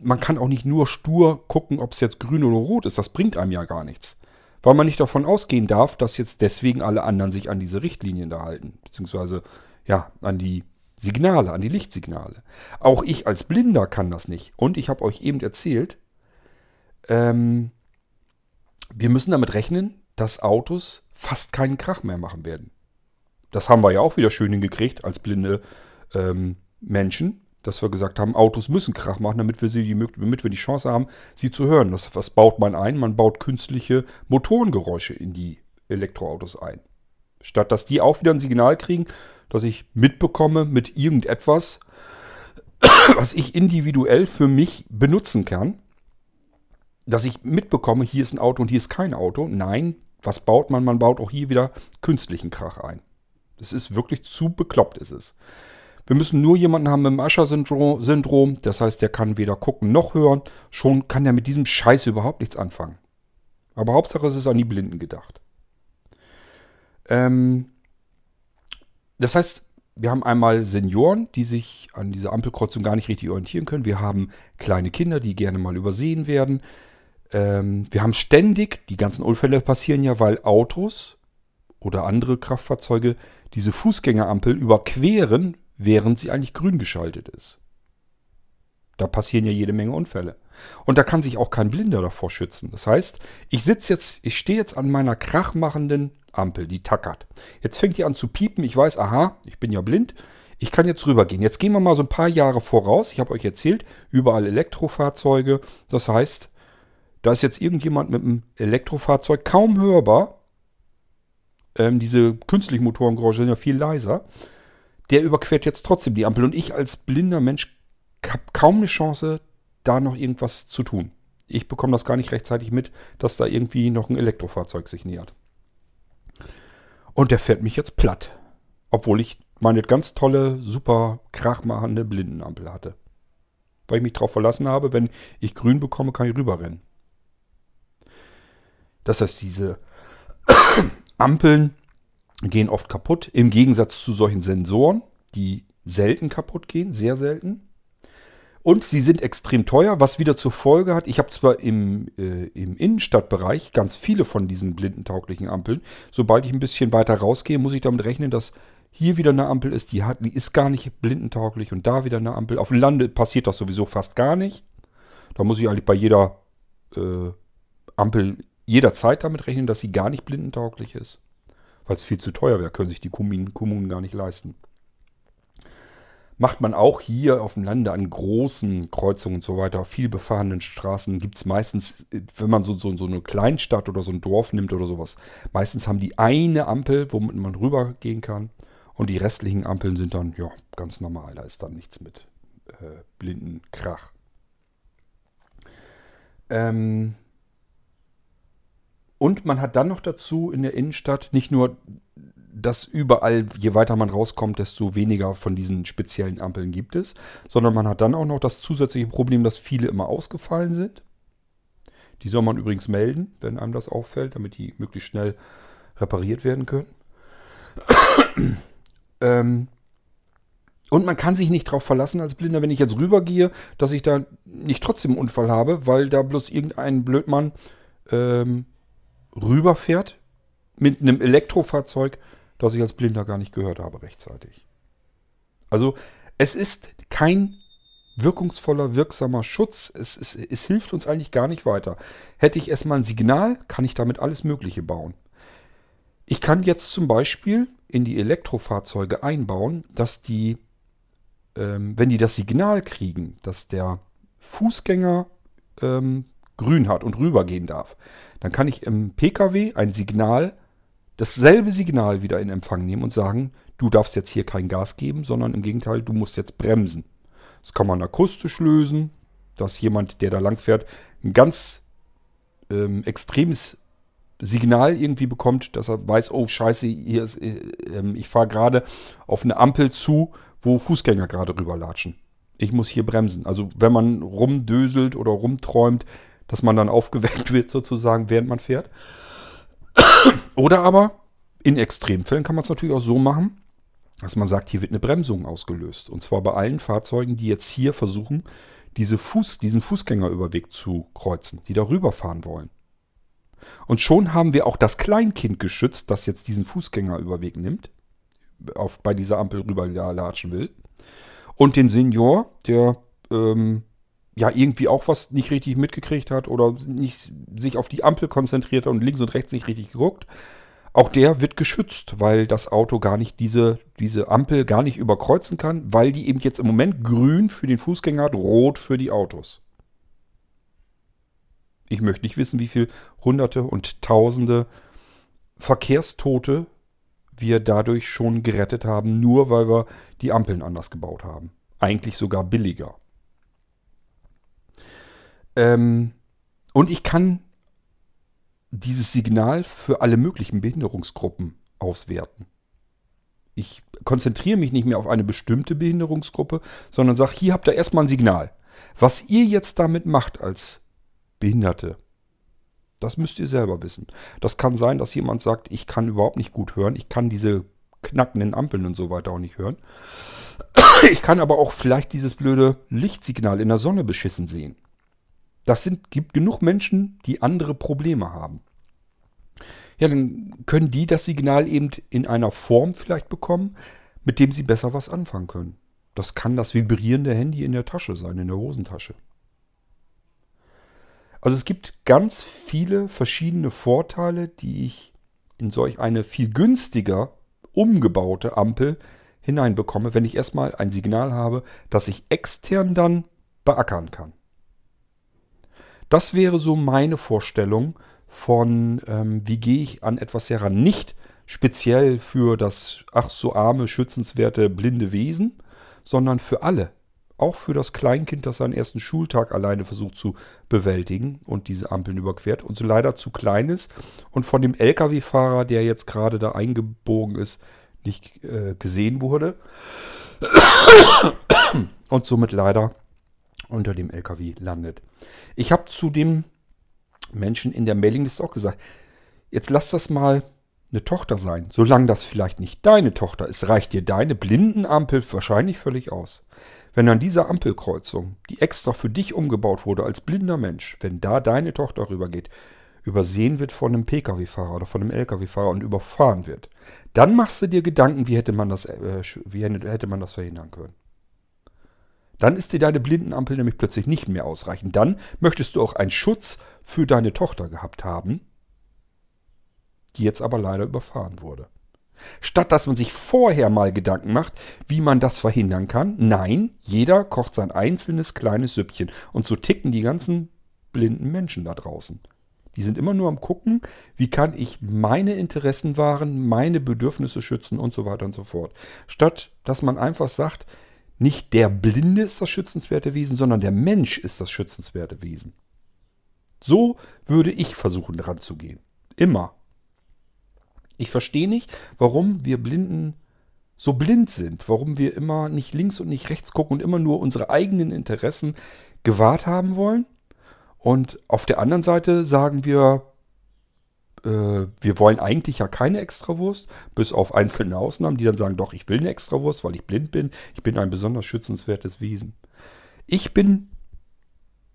man kann auch nicht nur stur gucken, ob es jetzt grün oder rot ist. Das bringt einem ja gar nichts. Weil man nicht davon ausgehen darf, dass jetzt deswegen alle anderen sich an diese Richtlinien da halten. Beziehungsweise, ja, an die Signale, an die Lichtsignale. Auch ich als Blinder kann das nicht. Und ich habe euch eben erzählt, ähm, wir müssen damit rechnen, dass Autos fast keinen Krach mehr machen werden. Das haben wir ja auch wieder schön hingekriegt als blinde ähm, Menschen, dass wir gesagt haben, Autos müssen Krach machen, damit wir, sie die, damit wir die Chance haben, sie zu hören. Das, was baut man ein? Man baut künstliche Motorengeräusche in die Elektroautos ein. Statt dass die auch wieder ein Signal kriegen, dass ich mitbekomme mit irgendetwas, *clears throat* was ich individuell für mich benutzen kann, dass ich mitbekomme, hier ist ein Auto und hier ist kein Auto. Nein, was baut man? Man baut auch hier wieder künstlichen Krach ein. Das ist wirklich zu bekloppt, ist es. Wir müssen nur jemanden haben mit dem Ascher-Syndrom. Das heißt, der kann weder gucken noch hören. Schon kann er mit diesem Scheiß überhaupt nichts anfangen. Aber Hauptsache, es ist an die Blinden gedacht. Ähm, das heißt, wir haben einmal Senioren, die sich an dieser Ampelkreuzung gar nicht richtig orientieren können. Wir haben kleine Kinder, die gerne mal übersehen werden. Ähm, wir haben ständig, die ganzen Unfälle passieren ja, weil Autos oder andere Kraftfahrzeuge diese Fußgängerampel überqueren, während sie eigentlich grün geschaltet ist. Da passieren ja jede Menge Unfälle. Und da kann sich auch kein Blinder davor schützen. Das heißt, ich sitze jetzt, ich stehe jetzt an meiner krachmachenden Ampel, die tackert. Jetzt fängt die an zu piepen. Ich weiß, aha, ich bin ja blind. Ich kann jetzt rübergehen. Jetzt gehen wir mal so ein paar Jahre voraus. Ich habe euch erzählt, überall Elektrofahrzeuge. Das heißt, da ist jetzt irgendjemand mit einem Elektrofahrzeug kaum hörbar. Ähm, diese künstlichen Motorengeräusche sind ja viel leiser. Der überquert jetzt trotzdem die Ampel. Und ich als blinder Mensch habe kaum eine Chance, da noch irgendwas zu tun. Ich bekomme das gar nicht rechtzeitig mit, dass da irgendwie noch ein Elektrofahrzeug sich nähert. Und der fährt mich jetzt platt. Obwohl ich meine ganz tolle, super krachmachende Blindenampel hatte. Weil ich mich darauf verlassen habe, wenn ich grün bekomme, kann ich rüberrennen. Das heißt, diese *coughs* Ampeln gehen oft kaputt, im Gegensatz zu solchen Sensoren, die selten kaputt gehen, sehr selten. Und sie sind extrem teuer, was wieder zur Folge hat, ich habe zwar im, äh, im Innenstadtbereich ganz viele von diesen blindentauglichen Ampeln. Sobald ich ein bisschen weiter rausgehe, muss ich damit rechnen, dass hier wieder eine Ampel ist, die, hat, die ist gar nicht blindentauglich und da wieder eine Ampel. Auf dem Lande passiert das sowieso fast gar nicht. Da muss ich eigentlich bei jeder äh, Ampel jederzeit damit rechnen, dass sie gar nicht blindentauglich ist. Weil es viel zu teuer wäre, können sich die Kommunen, Kommunen gar nicht leisten. Macht man auch hier auf dem Lande an großen Kreuzungen und so weiter, viel befahrenen Straßen, gibt es meistens, wenn man so, so, so eine Kleinstadt oder so ein Dorf nimmt oder sowas, meistens haben die eine Ampel, womit man rübergehen kann. Und die restlichen Ampeln sind dann, ja, ganz normal. Da ist dann nichts mit äh, blinden Krach. Ähm, Und man hat dann noch dazu in der Innenstadt nicht nur, dass überall, je weiter man rauskommt, desto weniger von diesen speziellen Ampeln gibt es, sondern man hat dann auch noch das zusätzliche Problem, dass viele immer ausgefallen sind. Die soll man übrigens melden, wenn einem das auffällt, damit die möglichst schnell repariert werden können. *coughs* ähm, und man kann sich nicht darauf verlassen als Blinder, wenn ich jetzt rübergehe, dass ich da nicht trotzdem einen Unfall habe, weil da bloß irgendein Blödmann ähm, rüberfährt mit einem Elektrofahrzeug, das ich als Blinder gar nicht gehört habe rechtzeitig. Also es ist kein wirkungsvoller, wirksamer Schutz. Es, es, es hilft uns eigentlich gar nicht weiter. Hätte ich erstmal ein Signal, kann ich damit alles Mögliche bauen. Ich kann jetzt zum Beispiel in die Elektrofahrzeuge einbauen, dass die, ähm, wenn die das Signal kriegen, dass der Fußgänger ähm, grün hat und rübergehen darf, dann kann ich im Pkw ein Signal, dasselbe Signal wieder in Empfang nehmen und sagen, du darfst jetzt hier kein Gas geben, sondern im Gegenteil, du musst jetzt bremsen. Das kann man akustisch lösen, dass jemand, der da lang fährt, ein ganz ähm, extremes Signal irgendwie bekommt, dass er weiß, oh scheiße, hier ist, äh, äh, ich fahre gerade auf eine Ampel zu, wo Fußgänger gerade rüberlatschen. Ich muss hier bremsen. Also wenn man rumdöselt oder rumträumt, dass man dann aufgeweckt wird sozusagen, während man fährt. *coughs* Oder aber in Extremfällen kann man es natürlich auch so machen, dass man sagt, hier wird eine Bremsung ausgelöst. Und zwar bei allen Fahrzeugen, die jetzt hier versuchen, diese Fuß, diesen Fußgängerüberweg zu kreuzen, die darüber fahren wollen. Und schon haben wir auch das Kleinkind geschützt, das jetzt diesen Fußgängerüberweg nimmt, auf, bei dieser Ampel rüber latschen will. Und den Senior, der ähm, ja irgendwie auch was nicht richtig mitgekriegt hat oder nicht sich auf die Ampel konzentriert hat und links und rechts nicht richtig geguckt, auch der wird geschützt, weil das Auto gar nicht diese, diese Ampel gar nicht überkreuzen kann, weil die eben jetzt im Moment grün für den Fußgänger hat, rot für die Autos. Ich möchte nicht wissen, wie viele Hunderte und Tausende Verkehrstote wir dadurch schon gerettet haben, nur weil wir die Ampeln anders gebaut haben. Eigentlich sogar billiger. Ähm, und ich kann dieses Signal für alle möglichen Behinderungsgruppen auswerten. Ich konzentriere mich nicht mehr auf eine bestimmte Behinderungsgruppe, sondern sage, hier habt ihr erstmal ein Signal. Was ihr jetzt damit macht als Behinderte, das müsst ihr selber wissen. Das kann sein, dass jemand sagt, ich kann überhaupt nicht gut hören, ich kann diese knackenden Ampeln und so weiter auch nicht hören. Ich kann aber auch vielleicht dieses blöde Lichtsignal in der Sonne beschissen sehen. Das sind, gibt genug Menschen, die andere Probleme haben. Ja, dann können die das Signal eben in einer Form vielleicht bekommen, mit dem sie besser was anfangen können. Das kann das vibrierende Handy in der Tasche sein, in der Hosentasche. Also es gibt ganz viele verschiedene Vorteile, die ich in solch eine viel günstiger umgebaute Ampel hineinbekomme, wenn ich erstmal ein Signal habe, das ich extern dann beackern kann. Das wäre so meine Vorstellung von, ähm, wie gehe ich an etwas heran. Nicht speziell für das ach so arme, schützenswerte, blinde Wesen, sondern für alle. Auch für das Kleinkind, das seinen ersten Schultag alleine versucht zu bewältigen und diese Ampeln überquert und so leider zu klein ist und von dem Lkw-Fahrer, der jetzt gerade da eingebogen ist, nicht äh, gesehen wurde und somit leider unter dem LKW landet. Ich habe zu dem Menschen in der Mailingliste auch gesagt, jetzt lass das mal eine Tochter sein. Solange das vielleicht nicht deine Tochter ist, reicht dir deine Blindenampel wahrscheinlich völlig aus. Wenn an dieser Ampelkreuzung, die extra für dich umgebaut wurde als blinder Mensch, wenn da deine Tochter rübergeht, übersehen wird von einem Pkw-Fahrer oder von einem Lkw-Fahrer und überfahren wird, dann machst du dir Gedanken, wie hätte man das, äh, wie hätte man das verhindern können. Dann ist dir deine Blindenampel nämlich plötzlich nicht mehr ausreichend. Dann möchtest du auch einen Schutz für deine Tochter gehabt haben, die jetzt aber leider überfahren wurde. Statt dass man sich vorher mal Gedanken macht, wie man das verhindern kann, nein, jeder kocht sein einzelnes kleines Süppchen. Und so ticken die ganzen blinden Menschen da draußen. Die sind immer nur am gucken, wie kann ich meine Interessen wahren, meine Bedürfnisse schützen und so weiter und so fort. Statt dass man einfach sagt, nicht der Blinde ist das schützenswerte Wesen, sondern der Mensch ist das schützenswerte Wesen. So würde ich versuchen ranzugehen. Immer. Ich verstehe nicht, warum wir Blinden so blind sind, warum wir immer nicht links und nicht rechts gucken und immer nur unsere eigenen Interessen gewahrt haben wollen. Und auf der anderen Seite sagen wir, wir wollen eigentlich ja keine Extrawurst, bis auf einzelne Ausnahmen, die dann sagen, doch, ich will eine Extrawurst, weil ich blind bin. Ich bin ein besonders schützenswertes Wesen. Ich bin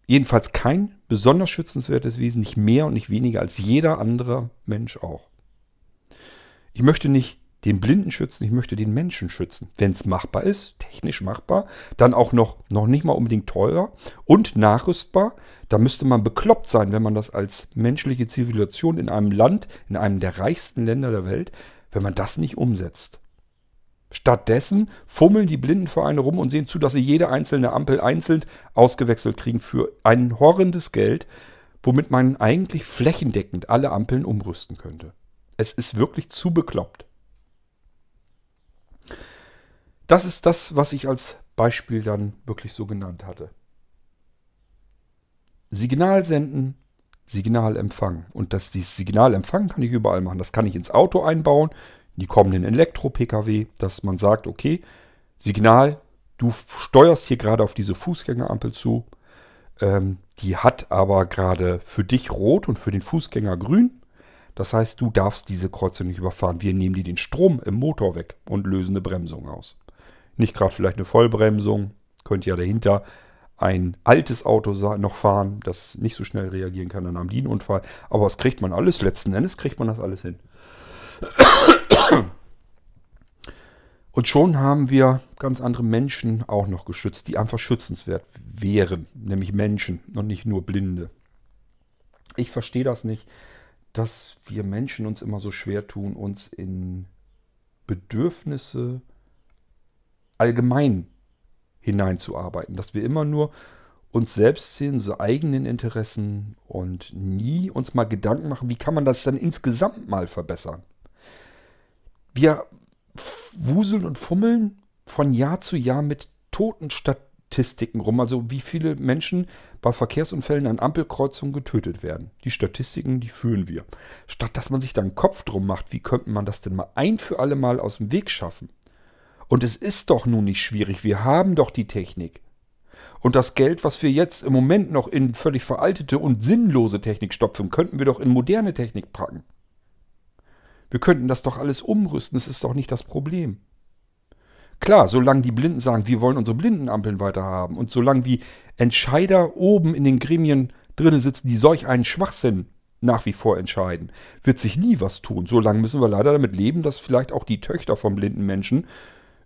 jedenfalls kein besonders schützenswertes Wesen, nicht mehr und nicht weniger als jeder andere Mensch auch. Ich möchte nicht den Blinden schützen, ich möchte den Menschen schützen. Wenn es machbar ist, technisch machbar, dann auch noch, noch nicht mal unbedingt teurer und nachrüstbar. Da müsste man bekloppt sein, wenn man das als menschliche Zivilisation in einem Land, in einem der reichsten Länder der Welt, wenn man das nicht umsetzt. Stattdessen fummeln die Blindenvereine rum und sehen zu, dass sie jede einzelne Ampel einzeln ausgewechselt kriegen für ein horrendes Geld, womit man eigentlich flächendeckend alle Ampeln umrüsten könnte. Es ist wirklich zu bekloppt. Das ist das, was ich als Beispiel dann wirklich so genannt hatte. Signal senden, Signal empfangen. Und das, dieses Signal empfangen kann ich überall machen. Das kann ich ins Auto einbauen, in die kommenden Elektro-Pkw, dass man sagt, okay, Signal, du steuerst hier gerade auf diese Fußgängerampel zu. Ähm, die hat aber gerade für dich rot und für den Fußgänger grün. Das heißt, du darfst diese Kreuzung nicht überfahren. Wir nehmen dir den Strom im Motor weg und lösen eine Bremsung aus. Nicht gerade vielleicht eine Vollbremsung. Könnte ja dahinter ein altes Auto noch fahren, das nicht so schnell reagieren kann an einem Dienunfall. Aber was kriegt man alles? Letzten Endes kriegt man das alles hin. Und schon haben wir ganz andere Menschen auch noch geschützt, die einfach schützenswert wären, nämlich Menschen und nicht nur Blinde. Ich verstehe das nicht, dass wir Menschen uns immer so schwer tun, uns in Bedürfnisse allgemein hineinzuarbeiten. Dass wir immer nur uns selbst sehen, unsere eigenen Interessen und nie uns mal Gedanken machen, wie kann man das dann insgesamt mal verbessern. Wir wuseln und fummeln von Jahr zu Jahr mit Totenstatistiken rum, also wie viele Menschen bei Verkehrsunfällen an Ampelkreuzungen getötet werden. Die Statistiken, die führen wir. Statt dass man sich dann einen Kopf drum macht, wie könnte man das denn mal ein für alle Mal aus dem Weg schaffen? Und es ist doch nun nicht schwierig. Wir haben doch die Technik. Und das Geld, was wir jetzt im Moment noch in völlig veraltete und sinnlose Technik stopfen, könnten wir doch in moderne Technik packen. Wir könnten das doch alles umrüsten. Das ist doch nicht das Problem. Klar, solange die Blinden sagen, wir wollen unsere Blindenampeln weiter haben und solange wie Entscheider oben in den Gremien drinnen sitzen, die solch einen Schwachsinn nach wie vor entscheiden, wird sich nie was tun. Solange müssen wir leider damit leben, dass vielleicht auch die Töchter von blinden Menschen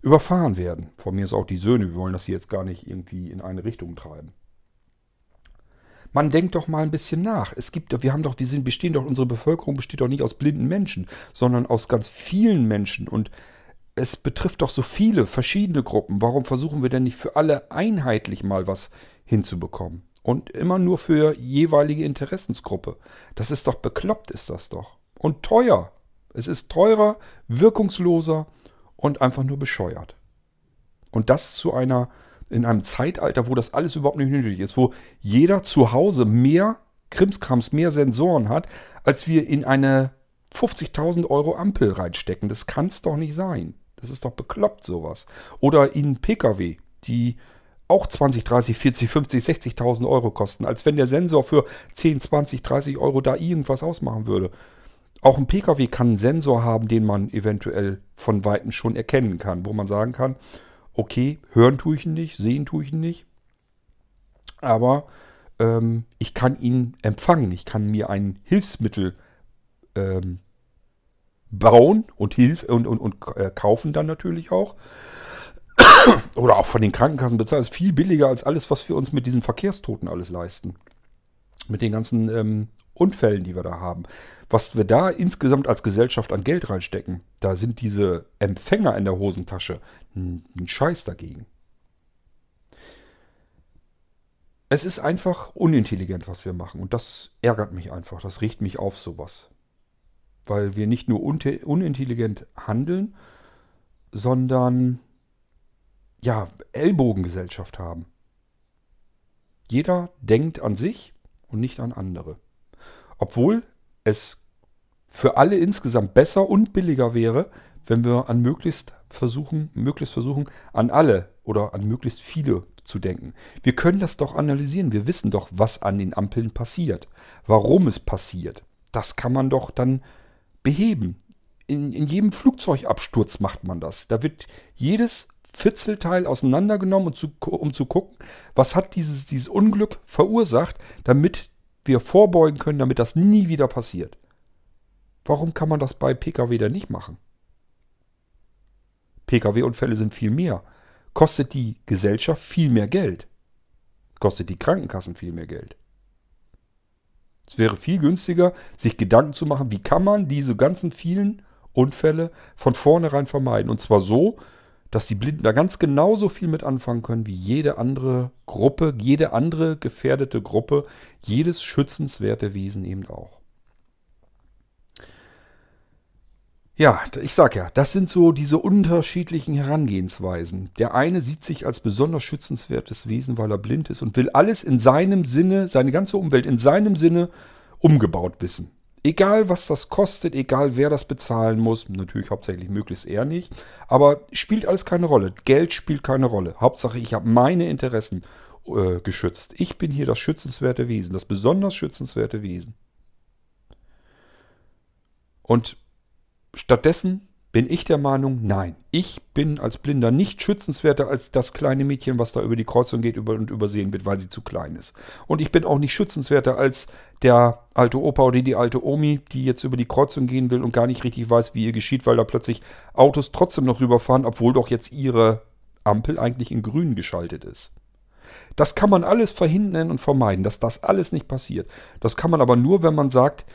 überfahren werden. Von mir ist auch die Söhne, wir wollen das hier jetzt gar nicht irgendwie in eine Richtung treiben. Man denkt doch mal ein bisschen nach. Es gibt, wir haben doch, wir sind, bestehen doch, unsere Bevölkerung besteht doch nicht aus blinden Menschen, sondern aus ganz vielen Menschen und es betrifft doch so viele verschiedene Gruppen. Warum versuchen wir denn nicht für alle einheitlich mal was hinzubekommen? Und immer nur für jeweilige Interessensgruppe. Das ist doch bekloppt, ist das doch. Und teuer. Es ist teurer, wirkungsloser und einfach nur bescheuert. Und das zu einer, in einem Zeitalter, wo das alles überhaupt nicht nötig ist, wo jeder zu Hause mehr Krimskrams, mehr Sensoren hat, als wir in eine 50.000 Euro Ampel reinstecken. Das kann es doch nicht sein. Das ist doch bekloppt sowas. Oder in Pkw, die auch 20, 30, 40, 50, 60.000 Euro kosten, als wenn der Sensor für 10, 20, 30 Euro da irgendwas ausmachen würde. Auch ein Pkw kann einen Sensor haben, den man eventuell von Weitem schon erkennen kann, wo man sagen kann, okay, hören tue ich ihn nicht, sehen tue ich ihn nicht, aber ähm, ich kann ihn empfangen, ich kann mir ein Hilfsmittel ähm, bauen und, hilf und, und, und äh, kaufen dann natürlich auch. *coughs* Oder auch von den Krankenkassen bezahlen. Das ist viel billiger als alles, was wir uns mit diesen Verkehrstoten alles leisten. Mit den ganzen ähm, Unfällen, die wir da haben. Was wir da insgesamt als Gesellschaft an Geld reinstecken, da sind diese Empfänger in der Hosentasche ein, Scheiß dagegen. Es ist einfach unintelligent, was wir machen. Und das ärgert mich einfach. Das riecht mich auf sowas. Weil wir nicht nur unintelligent handeln, sondern ja, Ellbogengesellschaft haben. Jeder denkt an sich und nicht an andere. Obwohl es für alle insgesamt besser und billiger wäre, wenn wir an möglichst versuchen, möglichst versuchen, an alle oder an möglichst viele zu denken. Wir können das doch analysieren. Wir wissen doch, was an den Ampeln passiert. Warum es passiert. Das kann man doch dann beheben. In, in jedem Flugzeugabsturz macht man das. Da wird jedes Fitzelteil auseinandergenommen, um zu, um zu gucken, was hat dieses, dieses Unglück verursacht, damit wir vorbeugen können, damit das nie wieder passiert. Warum kann man das bei Pkw dann nicht machen? Pkw-Unfälle sind viel mehr. Kostet die Gesellschaft viel mehr Geld. Kostet die Krankenkassen viel mehr Geld. Es wäre viel günstiger, sich Gedanken zu machen, wie kann man diese ganzen vielen Unfälle von vornherein vermeiden. Und zwar so, dass die Blinden da ganz genauso viel mit anfangen können wie jede andere Gruppe, jede andere gefährdete Gruppe, jedes schützenswerte Wesen eben auch. Ja, ich sag ja, das sind so diese unterschiedlichen Herangehensweisen. Der eine sieht sich als besonders schützenswertes Wesen, weil er blind ist und will alles in seinem Sinne, seine ganze Umwelt in seinem Sinne umgebaut wissen. Egal was das kostet, egal wer das bezahlen muss, natürlich hauptsächlich möglichst er nicht, aber spielt alles keine Rolle. Geld spielt keine Rolle. Hauptsache, ich habe meine Interessen äh, geschützt. Ich bin hier das schützenswerte Wesen, das besonders schützenswerte Wesen. Und Stattdessen bin ich der Meinung, nein, ich bin als Blinder nicht schützenswerter als das kleine Mädchen, was da über die Kreuzung geht und übersehen wird, weil sie zu klein ist. Und ich bin auch nicht schützenswerter als der alte Opa oder die alte Omi, die jetzt über die Kreuzung gehen will und gar nicht richtig weiß, wie ihr geschieht, weil da plötzlich Autos trotzdem noch rüberfahren, obwohl doch jetzt ihre Ampel eigentlich in grün geschaltet ist. Das kann man alles verhindern und vermeiden, dass das alles nicht passiert. Das kann man aber nur, wenn man sagt,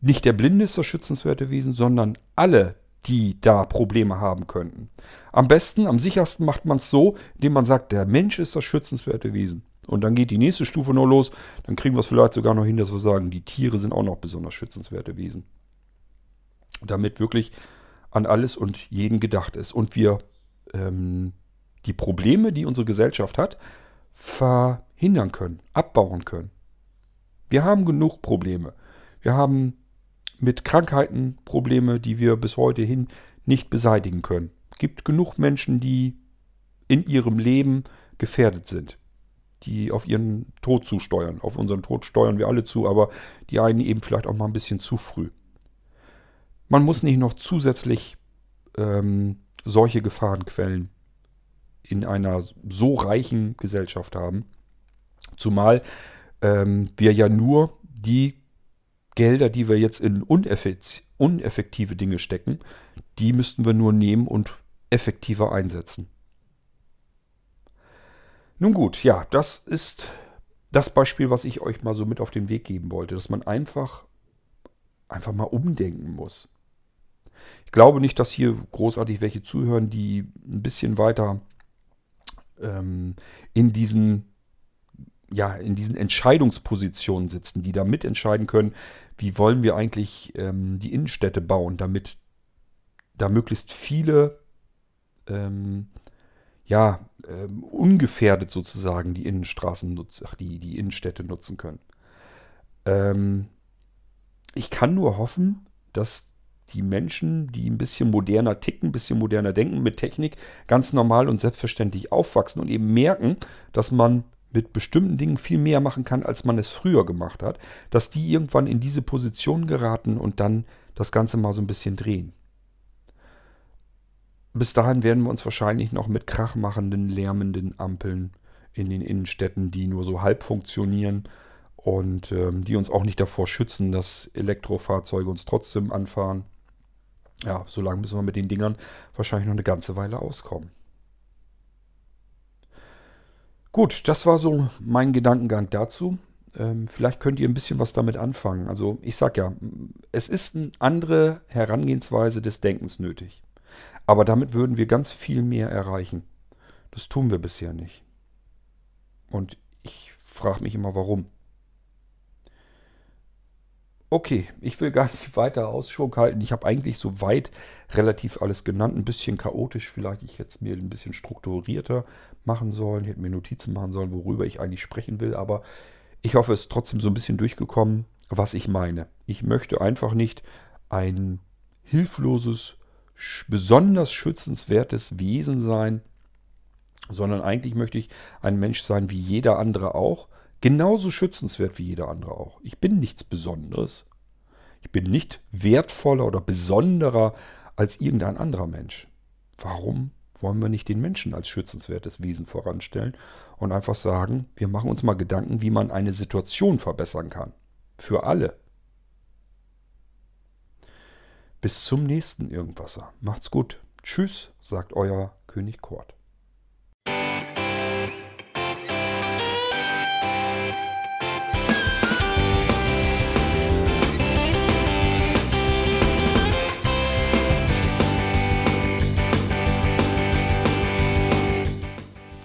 nicht der Blinde ist das schützenswerte Wesen, sondern alle, die da Probleme haben könnten. Am besten, am sichersten macht man es so, indem man sagt, der Mensch ist das schützenswerte Wesen. Und dann geht die nächste Stufe noch los. Dann kriegen wir es vielleicht sogar noch hin, dass wir sagen, die Tiere sind auch noch besonders schützenswerte Wesen. Damit wirklich an alles und jeden gedacht ist. Und wir ähm, die Probleme, die unsere Gesellschaft hat, verhindern können, abbauen können. Wir haben genug Probleme. Wir haben mit Krankheiten Probleme, die wir bis heute hin nicht beseitigen können. Es gibt genug Menschen, die in ihrem Leben gefährdet sind, die auf ihren Tod zusteuern. Auf unseren Tod steuern wir alle zu, aber die einen eben vielleicht auch mal ein bisschen zu früh. Man muss nicht noch zusätzlich ähm, solche Gefahrenquellen in einer so reichen Gesellschaft haben. Zumal ähm, wir ja nur die Gelder, die wir jetzt in uneffektive Dinge stecken, die müssten wir nur nehmen und effektiver einsetzen. Nun gut, ja, das ist das Beispiel, was ich euch mal so mit auf den Weg geben wollte, dass man einfach, einfach mal umdenken muss. Ich glaube nicht, dass hier großartig welche zuhören, die ein bisschen weiter ähm, in diesen ja, in diesen Entscheidungspositionen sitzen, die da mitentscheiden können, wie wollen wir eigentlich ähm, die Innenstädte bauen, damit da möglichst viele ähm, ja, ähm, ungefährdet sozusagen die Innenstraßen nutzen, die, die Innenstädte nutzen können. Ähm, ich kann nur hoffen, dass die Menschen, die ein bisschen moderner ticken, ein bisschen moderner denken, mit Technik ganz normal und selbstverständlich aufwachsen und eben merken, dass man mit bestimmten Dingen viel mehr machen kann, als man es früher gemacht hat, dass die irgendwann in diese Position geraten und dann das Ganze mal so ein bisschen drehen. Bis dahin werden wir uns wahrscheinlich noch mit krachmachenden, lärmenden Ampeln in den Innenstädten, die nur so halb funktionieren und ähm, die uns auch nicht davor schützen, dass Elektrofahrzeuge uns trotzdem anfahren. Ja, so lange müssen wir mit den Dingern wahrscheinlich noch eine ganze Weile auskommen. Gut, das war so mein Gedankengang dazu. Ähm, vielleicht könnt ihr ein bisschen was damit anfangen. Also ich sag ja, es ist eine andere Herangehensweise des Denkens nötig. Aber damit würden wir ganz viel mehr erreichen. Das tun wir bisher nicht. Und ich frage mich immer, warum. Okay, ich will gar nicht weiter Ausschwung halten. Ich habe eigentlich soweit relativ alles genannt. Ein bisschen chaotisch vielleicht. Ich hätte es mir ein bisschen strukturierter machen sollen. Hätte mir Notizen machen sollen, worüber ich eigentlich sprechen will. Aber ich hoffe, es ist trotzdem so ein bisschen durchgekommen, was ich meine. Ich möchte einfach nicht ein hilfloses, besonders schützenswertes Wesen sein, sondern eigentlich möchte ich ein Mensch sein wie jeder andere auch, genauso schützenswert wie jeder andere auch. Ich bin nichts Besonderes. Ich bin nicht wertvoller oder besonderer als irgendein anderer Mensch. Warum wollen wir nicht den Menschen als schützenswertes Wesen voranstellen und einfach sagen, wir machen uns mal Gedanken, wie man eine Situation verbessern kann. Für alle. Bis zum nächsten Irgendwasser. Macht's gut. Tschüss, sagt euer König Kort.